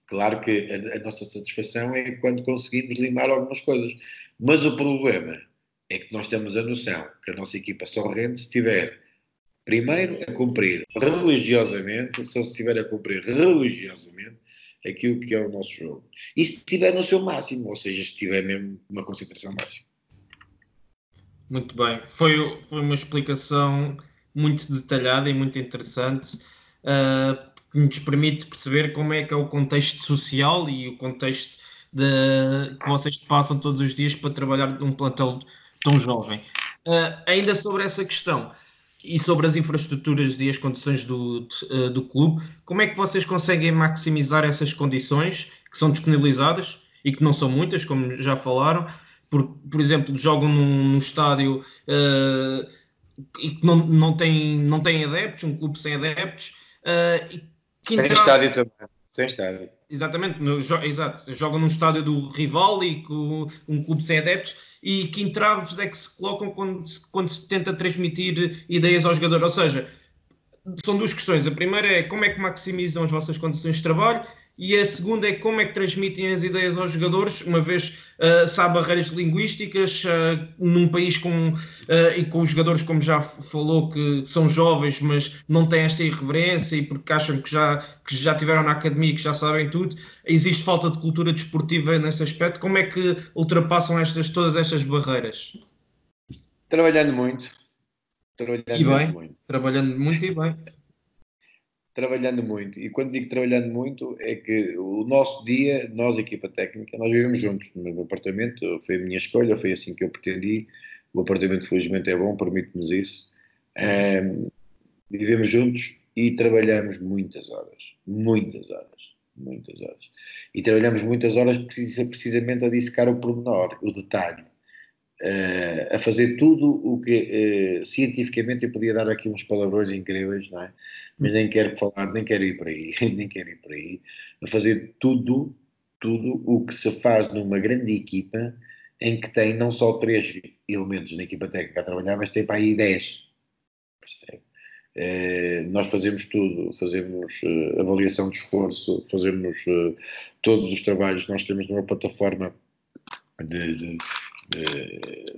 claro que a, a, nossa satisfação é quando conseguimos limar algumas coisas, mas o problema é que nós temos a noção que a nossa equipa só rende se tiver primeiro a cumprir religiosamente, só se estiver a cumprir religiosamente aquilo que é o nosso jogo. E se estiver no seu máximo, ou seja, se tiver mesmo uma concentração máxima. Muito bem. Foi, foi uma explicação muito detalhada e muito interessante, uh, que nos permite perceber como é que é o contexto social e o contexto de, que vocês passam todos os dias para trabalhar num plantel tão jovem. Uh, ainda sobre essa questão e sobre as infraestruturas e as condições do, de, do clube, como é que vocês conseguem maximizar essas condições que são disponibilizadas e que não são muitas, como já falaram? Por, por exemplo, jogam num, num estádio uh, e que não, não, tem, não tem adeptos, um clube sem adeptos. Uh, sem estádio também. Sem estádio. Exatamente, no, jo, exato. Jogam num estádio do rival e com um clube sem adeptos. E que entraves é que se colocam quando, quando se tenta transmitir ideias ao jogador? Ou seja, são duas questões. A primeira é como é que maximizam as vossas condições de trabalho e a segunda é como é que transmitem as ideias aos jogadores, uma vez uh, se há barreiras linguísticas uh, num país com, uh, e com os jogadores, como já falou, que são jovens, mas não têm esta irreverência e porque acham que já, que já tiveram na academia, que já sabem tudo, existe falta de cultura desportiva nesse aspecto. Como é que ultrapassam estas, todas estas barreiras? Trabalhando muito. Trabalhando e bem, muito. Trabalhando muito e bem trabalhando muito. E quando digo trabalhando muito, é que o nosso dia, nós, equipa técnica, nós vivemos juntos no mesmo apartamento. Foi a minha escolha, foi assim que eu pretendi. O apartamento, felizmente, é bom, permite-nos isso. Um, vivemos juntos e trabalhamos muitas horas. Muitas horas. Muitas horas. E trabalhamos muitas horas precisamente a dissecar o pormenor, o detalhe. Uh, a fazer tudo o que uh, cientificamente eu podia dar aqui uns palavrões incríveis, não é? Mas nem quero falar, nem quero ir para aí, (laughs) nem quero ir para aí. A fazer tudo, tudo o que se faz numa grande equipa em que tem não só três elementos na equipa técnica a trabalhar, mas tem para aí dez. Uh, nós fazemos tudo, fazemos avaliação de esforço, fazemos todos os trabalhos que nós temos numa plataforma de, de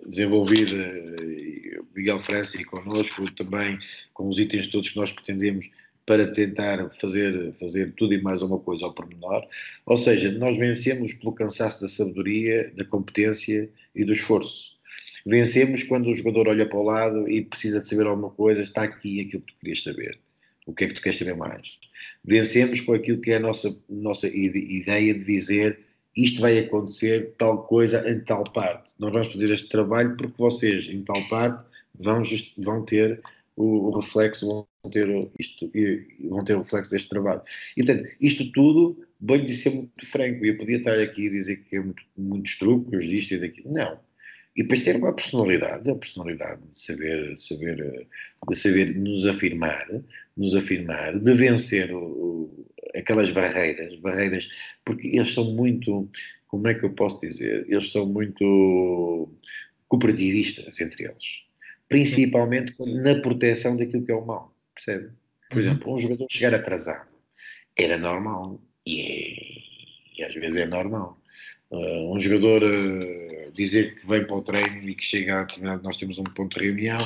desenvolver eh, Miguel França e connosco também com os itens todos que nós pretendemos para tentar fazer, fazer tudo e mais uma coisa ao pormenor. Ou seja, nós vencemos pelo cansaço da sabedoria, da competência e do esforço. Vencemos quando o jogador olha para o lado e precisa de saber alguma coisa, está aqui aquilo que tu querias saber. O que é que tu queres saber mais? Vencemos com aquilo que é a nossa, nossa ideia de dizer isto vai acontecer, tal coisa em tal parte. Nós vamos fazer este trabalho porque vocês, em tal parte, vão, vão ter o, o, reflexo, vão ter isto, vão ter o reflexo deste trabalho. E, portanto, isto tudo, vou-lhe ser muito franco, eu podia estar aqui a dizer que é muito, muitos truques disto e daquilo. Não. E depois ter uma personalidade, a personalidade de saber, saber, de saber nos afirmar, nos afirmar, de vencer o, o, aquelas barreiras, barreiras, porque eles são muito, como é que eu posso dizer? Eles são muito cooperativistas entre eles, principalmente na proteção daquilo que é o mal, percebe? Por uhum. exemplo, um jogador chegar atrasado era normal e, é, e às vezes é normal. Uh, um jogador uh, dizer que vem para o treino e que chega a nós temos um ponto de reunião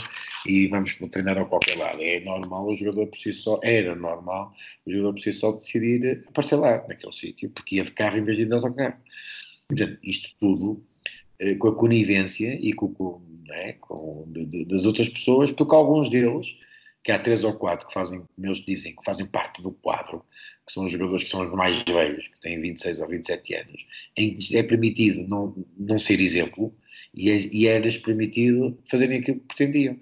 e vamos treinar a qualquer lado. É normal o jogador por si só, era normal o jogador por si só decidir aparecer naquele sítio, porque ia de carro em vez de ir de autocarro. Portanto, isto tudo uh, com a conivência e com, com, é, com de, de, das outras pessoas, porque alguns deles que há três ou quatro que fazem, eles dizem, que fazem parte do quadro, que são os jogadores que são os mais velhos, que têm 26 ou 27 anos, em que é permitido não, não ser exemplo e, é, e é-lhes permitido fazerem aquilo que pretendiam.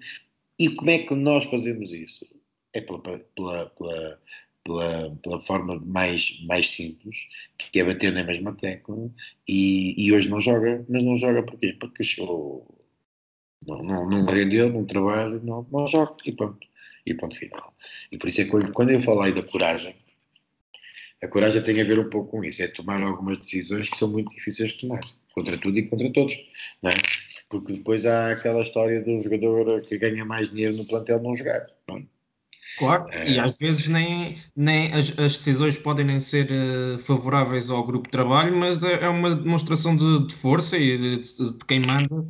E como é que nós fazemos isso? É pela, pela, pela, pela, pela forma mais, mais simples, que é bater na mesma tecla, e, e hoje não joga, mas não joga porquê? Porque chegou, não, não, não rendeu, não trabalha, não, não joga, e pronto e ponto final. E por isso é que quando eu falo aí da coragem, a coragem tem a ver um pouco com isso, é tomar algumas decisões que são muito difíceis de tomar, contra tudo e contra todos, não é? Porque depois há aquela história do jogador que ganha mais dinheiro no plantel não jogar, não é? Claro, é... e às vezes nem, nem as, as, decisões podem nem ser uh, favoráveis ao grupo de trabalho, mas é, é uma demonstração de, de força e de, de, de, quem manda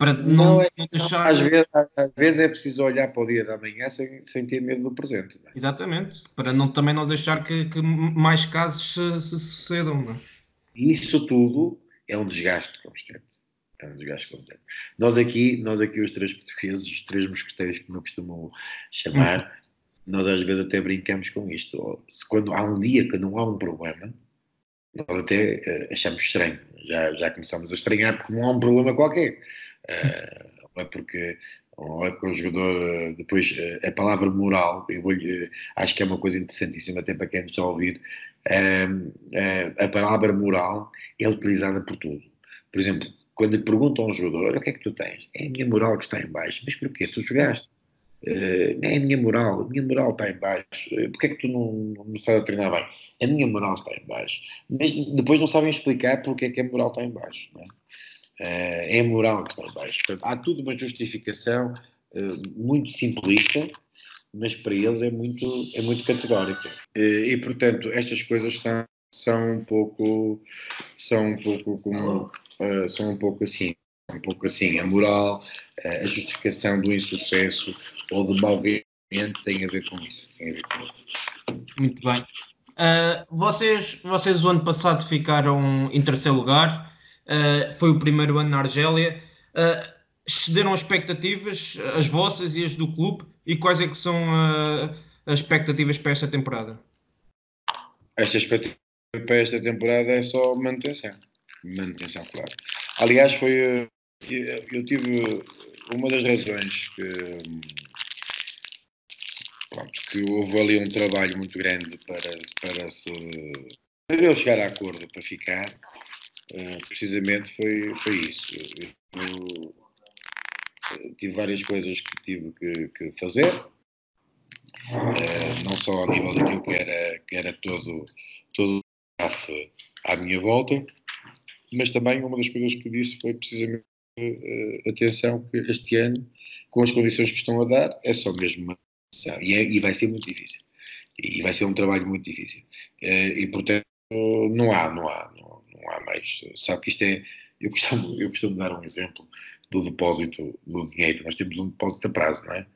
para não, não, é, não deixar. Às vezes, às vezes, é preciso olhar para o dia da manhã sem, sem ter medo do presente. É? Exatamente, para não, também não deixar que, que mais casos se, se sucedam. É? Isso tudo é um desgaste constante. É um dos gajos competentes. Nós aqui, nós aqui, os três portugueses, os três mosqueteiros, como eu costumo chamar, hum. nós às vezes até brincamos com isto. Se quando há um dia que não há um problema, nós até uh, achamos estranho. Já, já começamos a estranhar porque não há um problema qualquer. Uh, é porque ou é porque o jogador, eh, depois, a palavra moral, eu vou, acho que é uma coisa interessantíssima até para quem está a ouvir, a palavra moral é utilizada por tudo. Por exemplo, quando lhe perguntam a um jogador, olha o que é que tu tens? É a minha moral que está em baixo. Mas porquê? Se tu jogaste? É a minha moral, a minha moral está em baixo. Uh, é que tu não, não estás a treinar bem? A minha moral está em baixo. Mas depois não sabem explicar porque é que a moral está em baixo. Não é? Uh, é moral que em baixo. Portanto, há tudo uma justificação uh, muito simplista, mas para eles é muito, é muito categórica. e, portanto, estas coisas são, são um pouco são um pouco como são um pouco assim um pouco assim a moral a justificação do insucesso ou do mau rendimento tem a ver com isso tem a ver com isso. muito bem uh, vocês vocês o ano passado ficaram em terceiro lugar foi o primeiro ano na Argélia as expectativas as vossas e as do clube e quais é que são as expectativas para esta temporada estas expectativas para esta temporada é só manutenção. Manutenção, claro. Aliás, foi. Eh, eu tive uma das razões que. Pronto, que houve ali um trabalho muito grande para, para se. para eu chegar a acordo para ficar, eh, precisamente foi, foi isso. Eu, eu tive várias coisas que tive que, que fazer, uh, não só ao nível daquilo que era, que era todo, todo à minha volta, mas também uma das coisas que disse foi precisamente uh, atenção que este ano, com as condições que estão a dar, é só mesmo uma e, é, e vai ser muito difícil. E vai ser um trabalho muito difícil. E portanto, não há, não há, não, não há mais. Sabe que isto é. Eu costumo, eu costumo dar um exemplo do depósito do dinheiro. Nós temos um depósito a prazo, não é?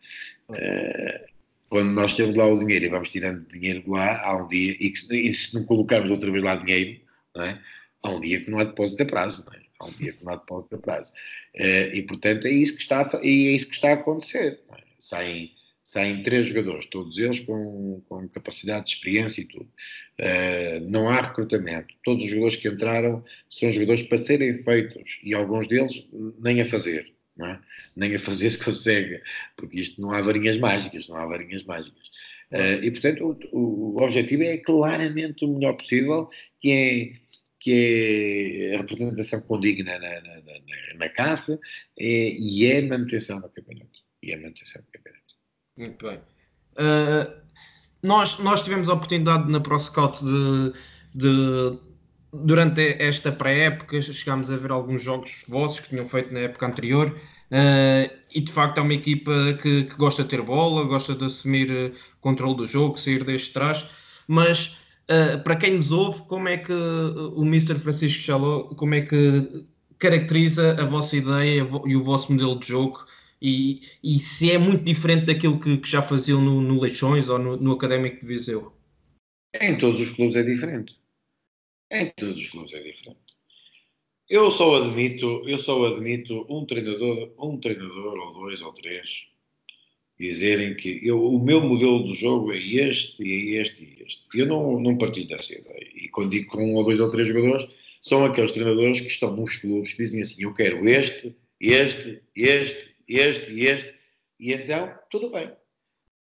Uh, quando nós temos lá o dinheiro e vamos tirando dinheiro de lá, há um dia, e, que, e se não colocarmos outra vez lá dinheiro, é? há um dia que não há depósito a prazo, é? há um dia que não há depósito a prazo. Uh, e portanto é isso que está a, é isso que está a acontecer. É? Saem, saem três jogadores, todos eles com, com capacidade de experiência e tudo. Uh, não há recrutamento. Todos os jogadores que entraram são jogadores para serem feitos e alguns deles nem a fazer é? nem a fazer (laughs) se consegue, porque isto não há varinhas mágicas, não há varinhas mágicas. Uh, e, portanto, o, o, objetivo é claramente o melhor possível, que é, que é a representação condigna na, na, na, na CAF é, e é a manutenção do campeonato. E é a manutenção do campeonato. Muito bem. Uh, nós, nós tivemos a oportunidade na ProScout de, de durante esta pré-época chegámos a ver alguns jogos vossos que tinham feito na época anterior uh, e de facto é uma equipa que, que, gosta de ter bola, gosta de assumir uh, controle do jogo, sair deste trás, mas uh, para quem nos ouve, como é que o Mr. Francisco Chaló, como é que caracteriza a vossa ideia e o vosso modelo de jogo e, e se é muito diferente daquilo que, que já faziam no, no Leixões ou no, no Académico de Viseu? Em todos os clubes é diferente em todos os clubes é diferente. Eu só admito, eu só admito um treinador, um treinador ou dois ou três dizerem que eu, o meu modelo de jogo é este, e é este e este. Eu não, não partilho dessa ideia. E quando digo com um ou dois ou três jogadores, são aqueles treinadores que estão nos clubes que dizem assim: eu quero este, este, este, este e este. E então, tudo bem.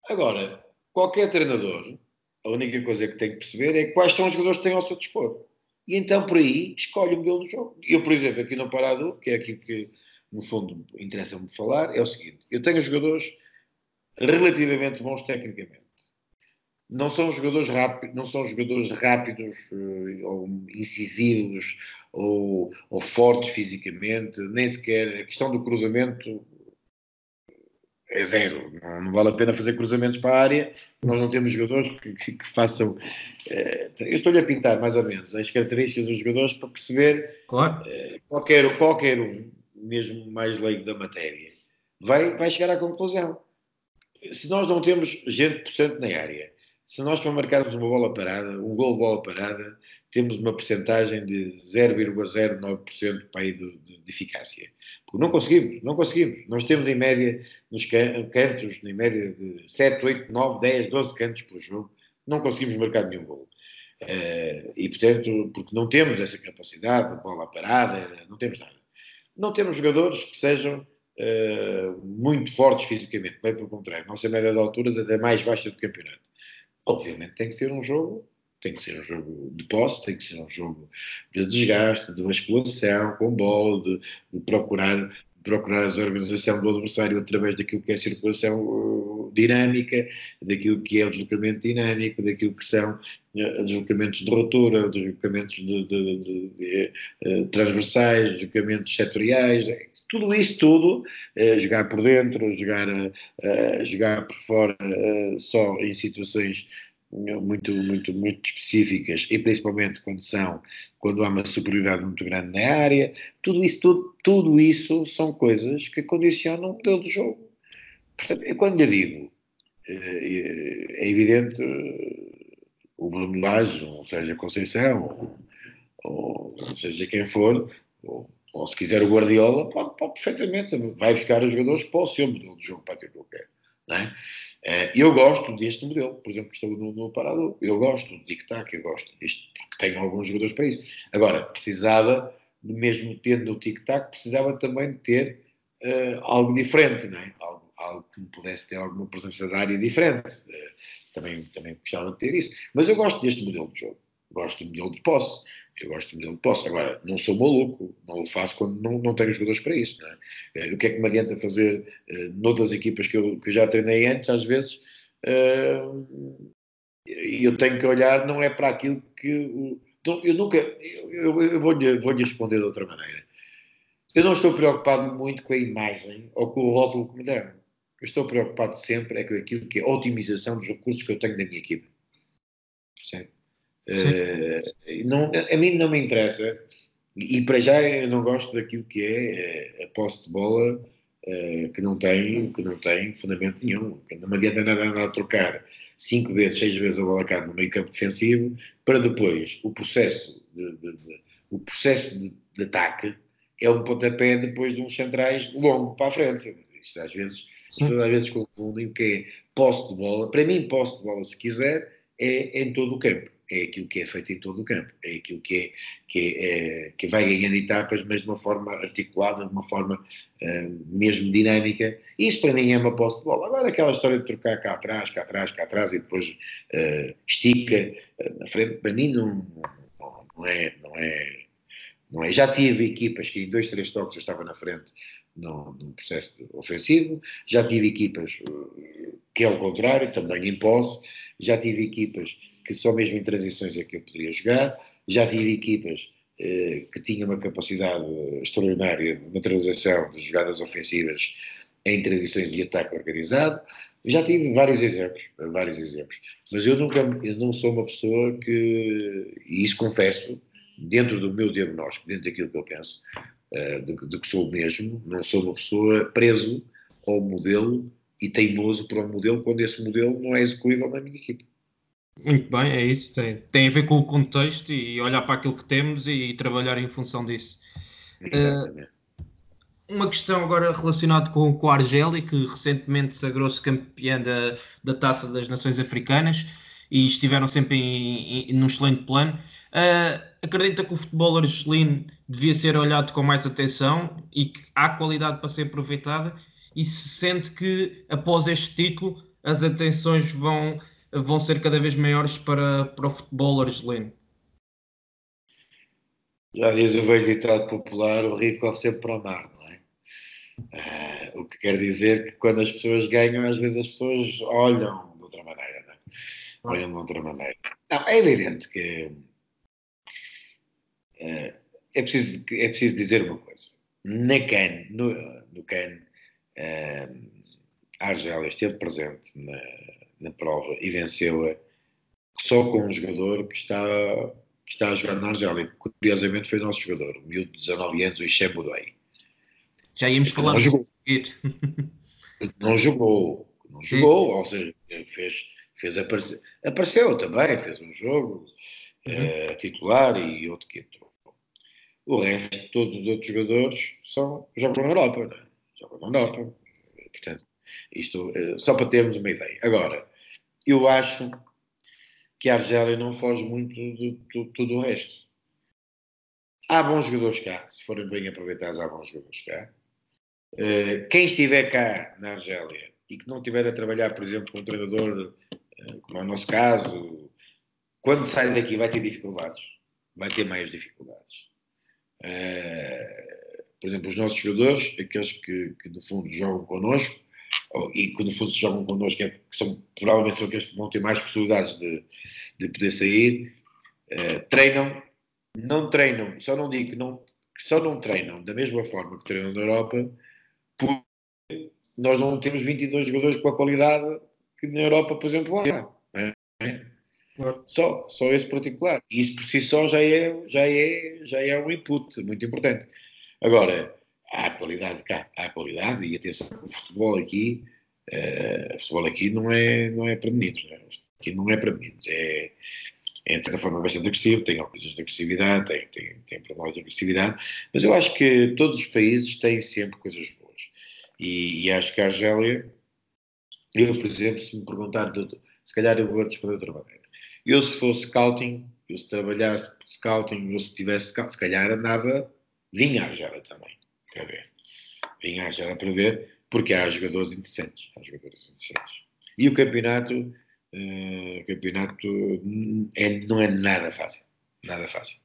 Agora, qualquer treinador, a única coisa que tem que perceber é quais são os jogadores que têm ao seu dispor. E então, por aí, escolhe o modelo do jogo. Eu, por exemplo, aqui no Parado, que é aquilo que, no fundo, interessa-me falar, é o seguinte: eu tenho jogadores relativamente bons tecnicamente. Não são jogadores rápidos, não são jogadores rápidos eh, ou incisivos ou, ou fortes fisicamente, nem sequer a questão do cruzamento é zero. Não, não, vale a pena fazer cruzamentos para a área. Nós não temos jogadores que, que, que façam. Eh, eu estou-lhe a pintar mais ou menos as características dos jogadores para perceber claro. eh, qualquer, qualquer um, mesmo mais leigo da matéria, vai, vai chegar à conclusão. Se nós não temos gente por cento na área, Se nós para marcarmos uma bola parada, um gol de bola parada, temos uma percentagem de 0,09% para aí de, de, de, eficácia. Porque não conseguimos, não conseguimos. Nós temos em média, nos cantos, em média de 7, 8, 9, 10, 12 cantos por jogo, não conseguimos marcar nenhum gol. Uh, e, portanto, porque não temos essa capacidade de bola parada, não temos nada. Não temos jogadores que sejam uh, muito fortes fisicamente, bem pelo contrário. Nossa média de alturas é da mais baixa do campeonato. Obviamente tem que ser um jogo tem que ser um jogo de posse, tem que ser um jogo de desgaste, de musculação, com bola, de, de procurar procurar a organização do adversário através daquilo que é circulação uh, dinâmica, daquilo que é o deslocamento dinâmico, daquilo que são uh, deslocamentos de rotura, deslocamentos de, de, de, de uh, transversais, deslocamentos setoriais, tudo isso tudo, jogar por dentro, jogar, jogar por fora só em situações muito, muito, muito específicas e principalmente quando são, quando há uma superioridade muito grande na área, tudo isso, tudo, tudo isso são coisas que condicionam o modelo do jogo. Portanto, eu quando lhe digo, eh, é evidente o Bruno Lage, ou seja, Conceição, ou, ou seja quem for, ou, ou, se quiser o Guardiola, pode, pode perfeitamente, vai buscar os jogadores para o seu modelo de jogo, para aquilo que eu quero. É? Eh, eu gosto deste modelo, por exemplo, estou no, no parador, eu gosto do tic-tac, eu gosto disto, porque tenho alguns jogadores para isso. Agora, precisava, mesmo tendo o tic-tac, precisava também de ter uh, algo diferente, não é? algo, algo que me pudesse ter alguma presença de área diferente. Uh, também, também gostava de ter isso. Mas eu gosto deste modelo de jogo, gosto do modelo de posse. Eu gosto de modelo de posse. Agora, não sou maluco, não o faço quando não, não tenho jogadores para isso. É? Eh, o que é que me adianta fazer uh, noutras equipas que eu, que já treinei antes, às vezes, uh, eu tenho que olhar, não é para aquilo que. Então, eu nunca. Eu, eu vou-lhe vou responder de outra maneira. Eu não estou preocupado muito com a imagem ou com o rótulo que me deram. Eu estou preocupado sempre é com aquilo que é a otimização dos recursos que eu tenho na minha equipa. Percebe? Uh, não, a mim não me interessa, e para já eu não gosto daquilo que é eh, a posse de bola uh, que, não tem, que não tem fundamento nenhum. Não me adianta nada andar a trocar cinco vezes, seis vezes a bola cá no meio campo defensivo para depois o processo de, de, de o processo de, de, ataque é um pontapé depois de uns centrais longo para a frente. Isto às vezes, às vezes confundem o que é posse de bola. Para mim, posse de bola, se quiser, é em todo o campo é aquilo que é feito em todo o campo, é aquilo que, é, que, é, é que vai ganhando etapas, mas de uma forma articulada, de uma forma uh, mesmo dinâmica. Isso para mim é uma posse de bola. Agora aquela história de trocar cá atrás, cá atrás, cá atrás e depois uh, estica uh, na frente, para mim não, não, não, é, não, é, não é. Já tive equipas que em dois, três toques eu estava na frente num processo ofensivo, já tive equipas que é o contrário, também em posse, já tive equipas que só mesmo em transições é que eu poderia jogar, já tive equipas eh, que tinham uma capacidade extraordinária de materialização de jogadas ofensivas em transições de ataque organizado, já tive vários exemplos, vários exemplos, mas eu nunca, eu não sou uma pessoa que, e isso confesso, dentro do meu diagnóstico, dentro daquilo que eu penso, uh, de, de, que sou mesmo, não sou uma pessoa preso ao modelo e teimoso por um modelo quando esse modelo não é execuível na minha equipe. Muito bem, é isso. Tem, tem a ver com o contexto e olhar para aquilo que temos e, e trabalhar em função disso. Exatamente. Uh, uma questão agora relacionada com, com a Argélia, que recentemente sagrou-se campeã da, da Taça das Nações Africanas e estiveram sempre em, em, num excelente plano. Uh, acredita que o futebol argelino devia ser olhado com mais atenção e que há qualidade para ser aproveitada e se sente que após este título as atenções vão, vão ser cada vez maiores para, para o futebol argelino? Já diz o velho ditado popular, o rio corre sempre para o mar, não é? Uh, o que quer dizer que quando as pessoas ganham, às vezes as pessoas olham de outra maneira, não é? Olham de outra maneira. Não, é evidente que uh, é, preciso, é preciso dizer uma coisa. Na CAN, no, no CAN, a Argélia esteve presente na, na prova e venceu-a só com um jogador que está, que está a jogar na Argélia. Curiosamente foi o nosso jogador, o miúdo de 19 anos, o Ixem Budei. Já íamos falar não jogou. não jogou, não Sim. jogou, ou seja, fez, Fez aparecer, apareceu também, fez um jogo uhum. uh, titular e outro que entrou. O resto, todos os outros jogadores são, jogam na Europa. Né? Jogam na Europa. Portanto, isto uh, só para termos uma ideia. Agora, eu acho que a Argélia não foge muito de tudo o resto. Há bons jogadores cá, se forem bem aproveitados, há bons jogadores cá. Uh, quem estiver cá na Argélia e que não estiver a trabalhar, por exemplo, com um treinador, uh, como é o nosso caso, quando sai daqui vai ter dificuldades. Vai ter mais dificuldades. Uh, por exemplo, os nossos jogadores, aqueles que, que no fundo jogam connosco, e que no fundo se jogam connosco, é, que são, provavelmente são aqueles que vão ter mais possibilidades de, de poder sair, treinam não treinam, só não digo que, não, que só não treinam da mesma forma que treinam na Europa, porque nós não temos 22 jogadores com a qualidade que na Europa, por exemplo, há. É? Só, só esse particular. E isso por si só já é, já é, já é um input muito importante. Agora, há qualidade cá, há qualidade, e atenção, o futebol aqui, uh, futebol aqui não é, não é para meninos, né? aqui não é para meninos, é, é de certa forma bastante agressivo, tem coisas de agressividade, tem, tem, tem problemas de agressividade, mas eu acho que todos os países têm sempre coisas boas. E, e acho que a Argélia, eu, por exemplo, se me perguntar, se calhar eu vou responder de outra maneira. Eu, se fosse scouting, eu se trabalhasse scouting, ou se tivesse se calhar andava, vinha a Argélia também, para ver. Vinha a Argélia para ver, porque há jogadores interessantes. Há jogadores interessantes. E o campeonato Uh, campeonato é, não é nada fácil. Nada fácil.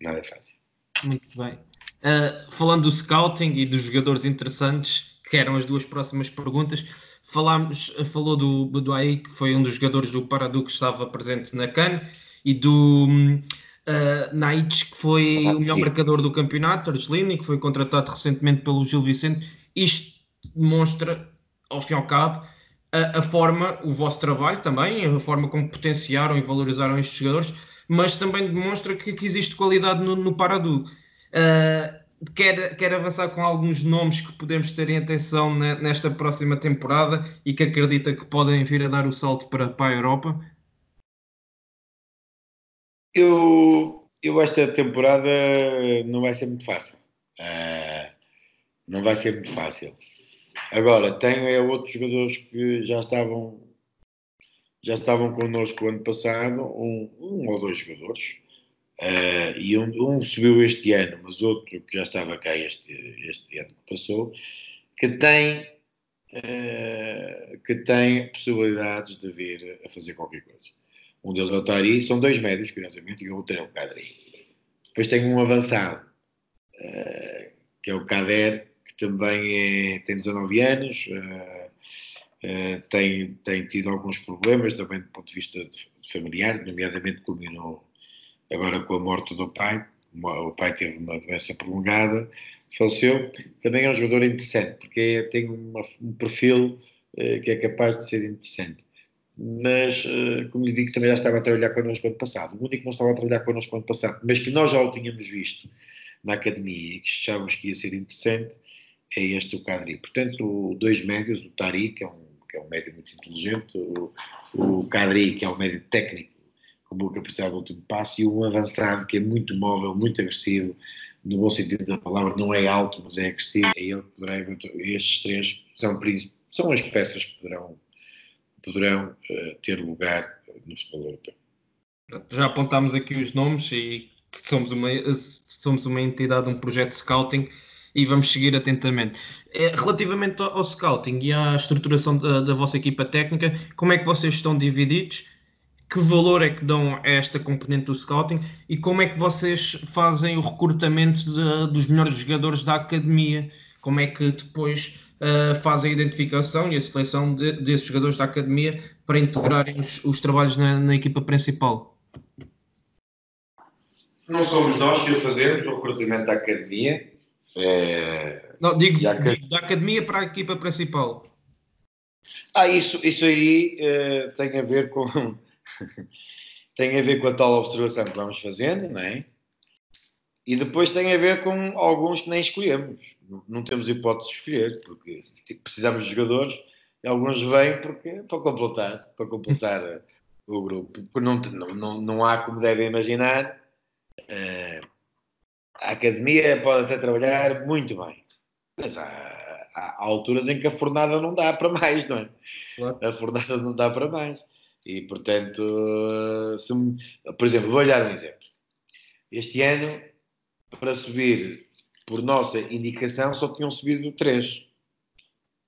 Nada fácil. Muito bem. Uh, falando do scouting e dos jogadores interessantes, que eram as duas próximas perguntas, falámos, falou do Bedoai, que foi um dos jogadores do Paradu que estava presente na CAN, e do uh, que foi ah, o melhor marcador do campeonato, Argelini, que foi contratado recentemente pelo Gil Vicente. Isto demonstra, ao fim e ao cabo, a, a, forma, o vosso trabalho também, a forma como potenciaram e valorizaram estes jogadores, mas também demonstra que, que existe qualidade no, no Paradu. Uh, quer, quer avançar com alguns nomes que podemos ter em atenção nesta próxima temporada e que acredita que podem vir a dar o salto para, para a Europa? Eu, eu esta temporada não vai ser muito fácil. Uh, não vai ser muito fácil. Agora, tenho é outros jogadores que já estavam já estavam connosco ano passado, um, um ou dois jogadores, uh, e um, um, subiu este ano, mas outro que já estava cá este, este ano que passou, que tem, uh, que tem possibilidades de vir a fazer qualquer coisa. Um deles é o Tari, são dois médios, curiosamente, e o outro é o Cadri. Depois tem um avançado, uh, que é o Cader, também é, tem 19 anos, uh, uh, tem, tem tido alguns problemas também do ponto de vista de, familiar, nomeadamente culminou agora com a morte do pai. O pai teve uma doença prolongada, faleceu. Também é um jogador interessante, porque é, tem uma, um perfil que é capaz de ser interessante. Mas, como lhe digo, também já estava a trabalhar connosco ano passado. O único que não estava a trabalhar connosco ano passado, mas que nós já o tínhamos visto na academia e que achávamos que ia ser interessante, é este o Kadri. Portanto, dois médios, o Tari, que é um, que é um médio muito inteligente, o, o Kadri, que é um médio técnico, com boa capacidade de último passo, e um avançado que é muito móvel, muito agressivo, no bom sentido da palavra, não é alto, mas é agressivo. É ele que poderá, estes três são, são as peças que poderão, poderão uh, ter lugar no futebol europeu. Já apontámos aqui os nomes e somos uma, somos uma entidade, um projeto de scouting e vamos seguir atentamente. É, relativamente ao, scouting e à estruturação da, da, vossa equipa técnica, como é que vocês estão divididos? Que valor é que dão a esta componente do scouting e como é que vocês fazem o recrutamento de, dos melhores jogadores da academia? Como é que depois uh, fazem a identificação e a seleção de, desses jogadores da academia para integrarem os, os trabalhos na, na equipa principal? Não somos nós que o fazemos, o recrutamento da academia. É... Não, digo, digo, da academia para a equipa principal. Ah, isso, isso aí uh, tem a ver com (laughs) tem a ver com a tal observação que vamos fazendo, não é? E depois tem a ver com alguns que nem escolhemos. Não, temos hipótese de escolher, porque precisamos de jogadores. alguns vêm porque, para completar, para completar (laughs) o grupo. Não, não, não há, como devem imaginar, uh, a academia pode até trabalhar muito bem, mas há, há, alturas em que a fornada não dá para mais, não é? Claro. A fornada não dá para mais. E, portanto, se, por exemplo, vou olhar um exemplo. Este ano, para subir por nossa indicação, só tinham subido três.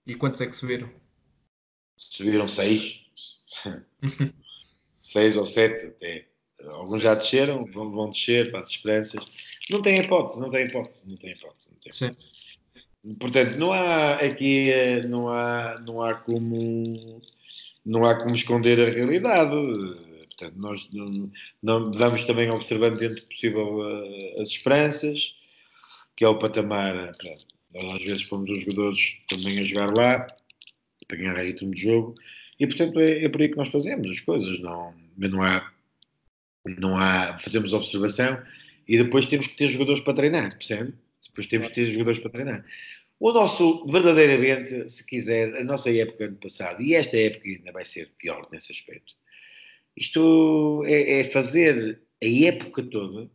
E quantos é que subiram? Subiram seis. (laughs) seis ou sete até. Alguns já desceram, vão, vão descer para as esperanças. Não tem hipótese, não tem hipótese, não tem hipótese. Não tem hipótese. Portanto, não há aqui, não há, não há como, não há como esconder a realidade. Portanto, nós não, não vamos também observando dentro do possível eh, as esperanças, que é o patamar. Pronto, nós às vezes pomos os jogadores também a jogar lá, para ganhar ritmo de jogo, e portanto é, é por aí que nós fazemos as coisas. Não, não há, não há, fazemos observação e depois temos que ter jogadores para treinar, percebe? Depois temos que ter jogadores para treinar. O nosso, verdadeiramente, se quiser, a nossa época ano passado, e esta época ainda vai ser pior nesse aspecto, isto é, é fazer a época toda,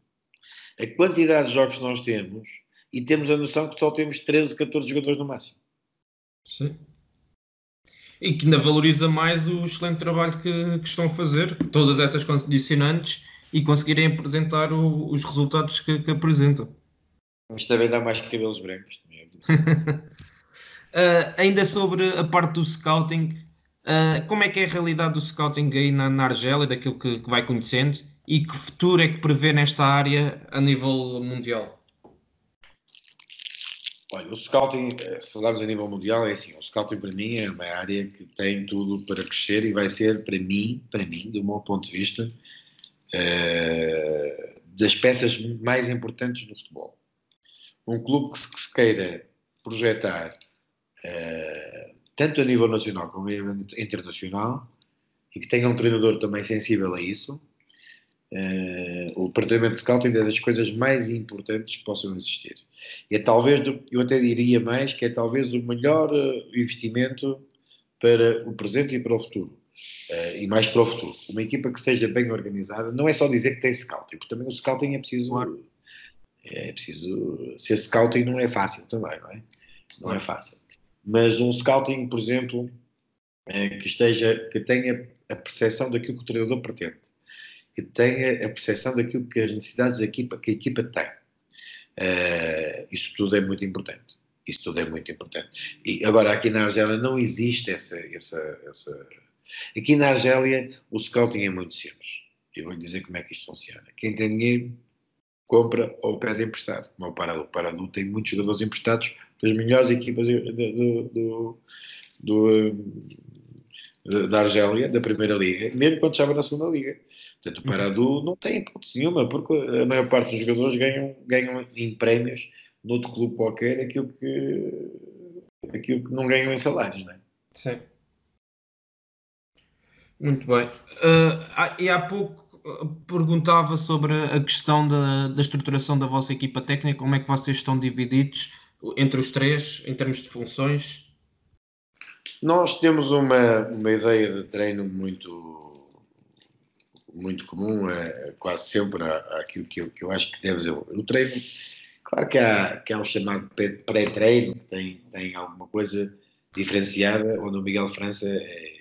a quantidade de jogos que nós temos, e temos a noção que só temos 13, 14 jogadores no máximo. Sim. E que ainda valoriza mais o excelente trabalho que, que estão a fazer, todas essas condicionantes, e conseguirem apresentar o, os resultados que, que, apresentam. Mas também dá mais cabelos brancos. uh, (laughs) ainda sobre a parte do scouting, uh, como é que é a realidade do scouting aí na, na Argélia, daquilo que, que vai conhecendo, e que futuro é que prevê nesta área a nível mundial? Olha, o scouting, eh, se falarmos a nível mundial, é assim, o scouting para mim é uma área que tem tudo para crescer e vai ser, para mim, para mim, do meu ponto de vista, uh, das peças mais importantes do futebol. Um clube que se, que se queira projetar, uh, tanto a nível nacional como a nível internacional, e que tenha um treinador também sensível a isso, Uh, o departamento de scouting é das coisas mais importantes que possam existir. E é talvez, eu até diria mais, que é talvez o melhor uh, investimento para o presente e para o futuro. Uh, e mais para o futuro. Uma equipa que seja bem organizada, não é só dizer que tem scouting, porque também o scouting é preciso. Claro. É preciso. Ser scouting não é fácil também, não é? Não é fácil. Mas um scouting, por exemplo, que esteja, que tenha a percepção daquilo que o treinador pretende que tenha a percepção daquilo que as necessidades da equipa, que a equipa tem. Uh, isso tudo é muito importante. Isso tudo é muito importante. E agora, aqui na Argélia não existe essa, essa, essa... Aqui na Argélia o scouting é muito simples. Eu vou lhe dizer como é que isto funciona. Quem tem dinheiro compra ou pede emprestado. Como o Paradu. O Paradu tem muitos jogadores emprestados das melhores equipas do, do, do, do da Argélia, da Primeira Liga, mesmo quando estava na Segunda Liga. Portanto, o Paradu não tem hipótese nenhuma, porque a maior parte dos jogadores ganham, ganham em prémios noutro clube qualquer aquilo que, aquilo que não ganham em salários, não é? Sim. Muito bem. Uh, e há pouco ah, perguntava sobre a questão da, da estruturação da vossa equipa técnica, como é que vocês estão divididos entre os três em termos de funções? Nós temos uma, uma ideia de treino muito muito comum, é, quase sempre aquilo que eu, que eu acho que deve ser o treino. Claro que há, que há um chamado pré-treino, que tem, tem alguma coisa diferenciada, onde o Miguel França é,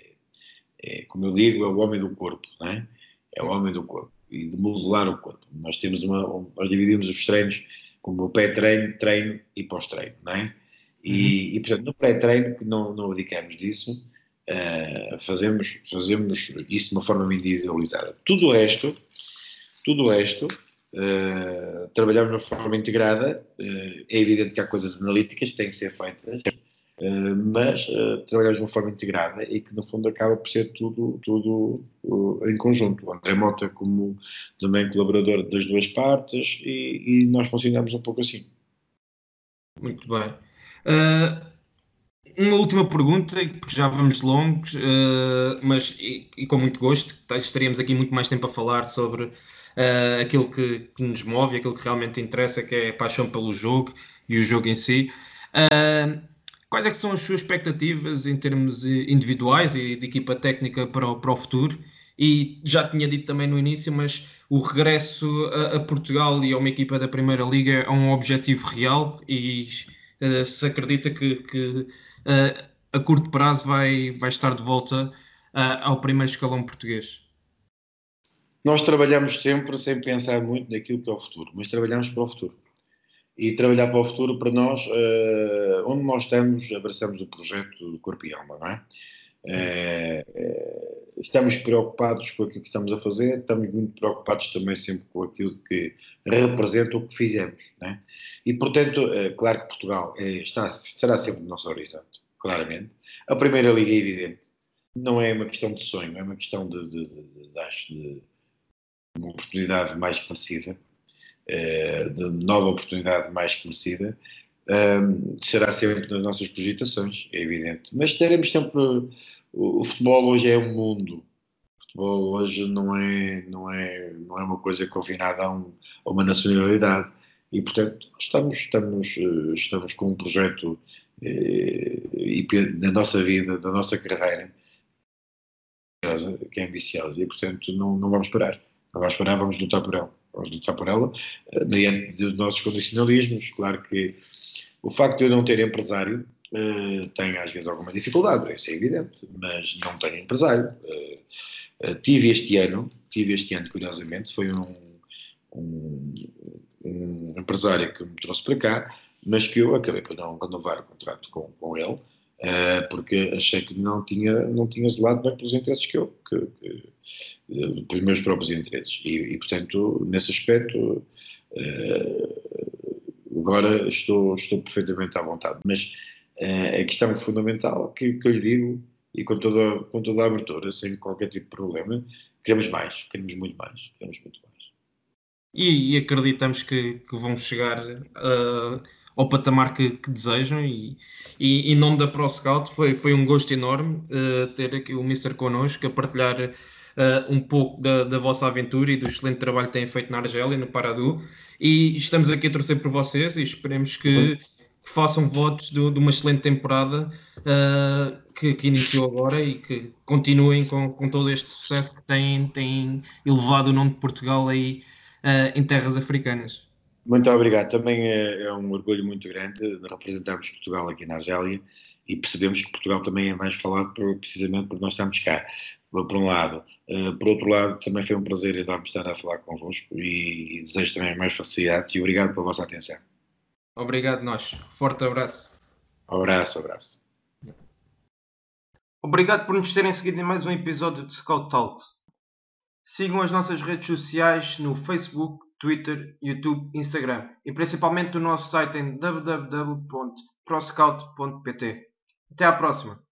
é, como eu digo, é o homem do corpo, não é? É o homem do corpo e de modular o corpo. Nós temos uma, nós dividimos os treinos como o pré-treino, treino e pós-treino, não é? E, uhum. e portanto, no pré-treino, que não, não abdicamos disso, Uh, fazemos, fazemos isso de uma forma individualizada. Tudo o resto, tudo o resto, uh, trabalhamos de uma forma integrada. Uh, é evidente que há coisas analíticas que têm que ser feitas, mas trabalhamos de uma forma integrada e que, no fundo, acaba por ser tudo, tudo em conjunto. O André Mota, como também colaborador das duas partes, e, e nós funcionamos um pouco assim. Muito bem. Uh, uma última pergunta, porque já vamos longos, uh, mas e, e, com muito gosto, estaríamos aqui muito mais tempo a falar sobre uh, aquilo que, que, nos move, aquilo que realmente interessa, que é a paixão pelo jogo e o jogo em si. Uh, quais é que são as suas expectativas em termos individuais e de equipa técnica para o, para o futuro? E já tinha dito também no início, mas o regresso a, a Portugal e a uma equipa da Primeira Liga é um objetivo real e uh, se acredita que, que uh, a curto prazo vai, vai estar de volta uh, ao primeiro escalão português? Nós trabalhamos sempre sem pensar muito naquilo que é o futuro, mas trabalhamos para o futuro. E trabalhar para o futuro, para nós, uh, onde nós estamos, abraçamos o projeto do Corpo e Alma, não é? Uh, estamos preocupados com aquilo que estamos a fazer, estamos muito preocupados também sempre com aquilo que representa o que fizemos. Não é? E, portanto, uh, claro que Portugal está, estará sempre no nosso horizonte, claramente. A Primeira Liga é evidente, não é uma questão de sonho, é uma questão de, de, de, de, de uma oportunidade mais eh, de nova oportunidade mais conhecida, será sempre nas nossas cogitações, é evidente. Mas teremos sempre. O futebol hoje é um mundo. O futebol hoje não é, não é, não é uma coisa confinada a, um, a uma nacionalidade. E, portanto, estamos, estamos, eh, estamos com um projeto eh, na nossa vida, da nossa carreira, que é ambiciosa. E, portanto, não, não vamos parar. Agora esperar, vamos lutar por ela. Vamos lutar por ela, uh, diante dos nossos condicionalismos. Claro que o facto de eu não ter empresário uh, tem às vezes alguma dificuldade, isso é evidente, mas não tenho empresário. Uh, uh, tive este ano, tive este ano, curiosamente, foi um, um, um, empresário que me trouxe para cá, mas que eu acabei por não renovar o contrato com, com ele, porque achei que não tinha, não tinha zelado bem pelos interesses que eu, que, que, pelos meus próprios interesses. E, e portanto, nesse aspecto, uh, agora estou, estou perfeitamente à vontade. Mas a questão fundamental que, que eu lhe digo, e com toda, com toda a abertura, sem qualquer tipo de problema, queremos mais, queremos muito mais, queremos muito mais. E, e acreditamos que, que, vão chegar uh, ao patamar que, que desejam e, e, em nome da ProScout foi, foi um gosto enorme uh, ter aqui o Mister connosco a partilhar uh, um pouco da, da, vossa aventura e do excelente trabalho que têm feito na Argélia, no Paradu. E estamos aqui a torcer por vocês e esperemos que, que façam votos de, de, uma excelente temporada uh, que, que, iniciou agora e que continuem com, com todo este sucesso que têm, têm elevado o nome de Portugal aí em terras africanas. Muito obrigado. Também é, é, um orgulho muito grande de representarmos Portugal aqui na Argélia e percebemos que Portugal também é mais falado por, precisamente porque nós estamos cá por um lado. Uh, por outro lado, também foi um prazer enorme estar a falar convosco e, e desejo também mais facilidade e obrigado pela vossa atenção. Obrigado, nós. Forte abraço. Abraço, abraço. Obrigado por nos terem seguido em mais um episódio de Scout Talks. Sigam as nossas redes sociais no Facebook, Twitter, YouTube, Instagram e principalmente o nosso site em www.proscout.pt. Até à próxima!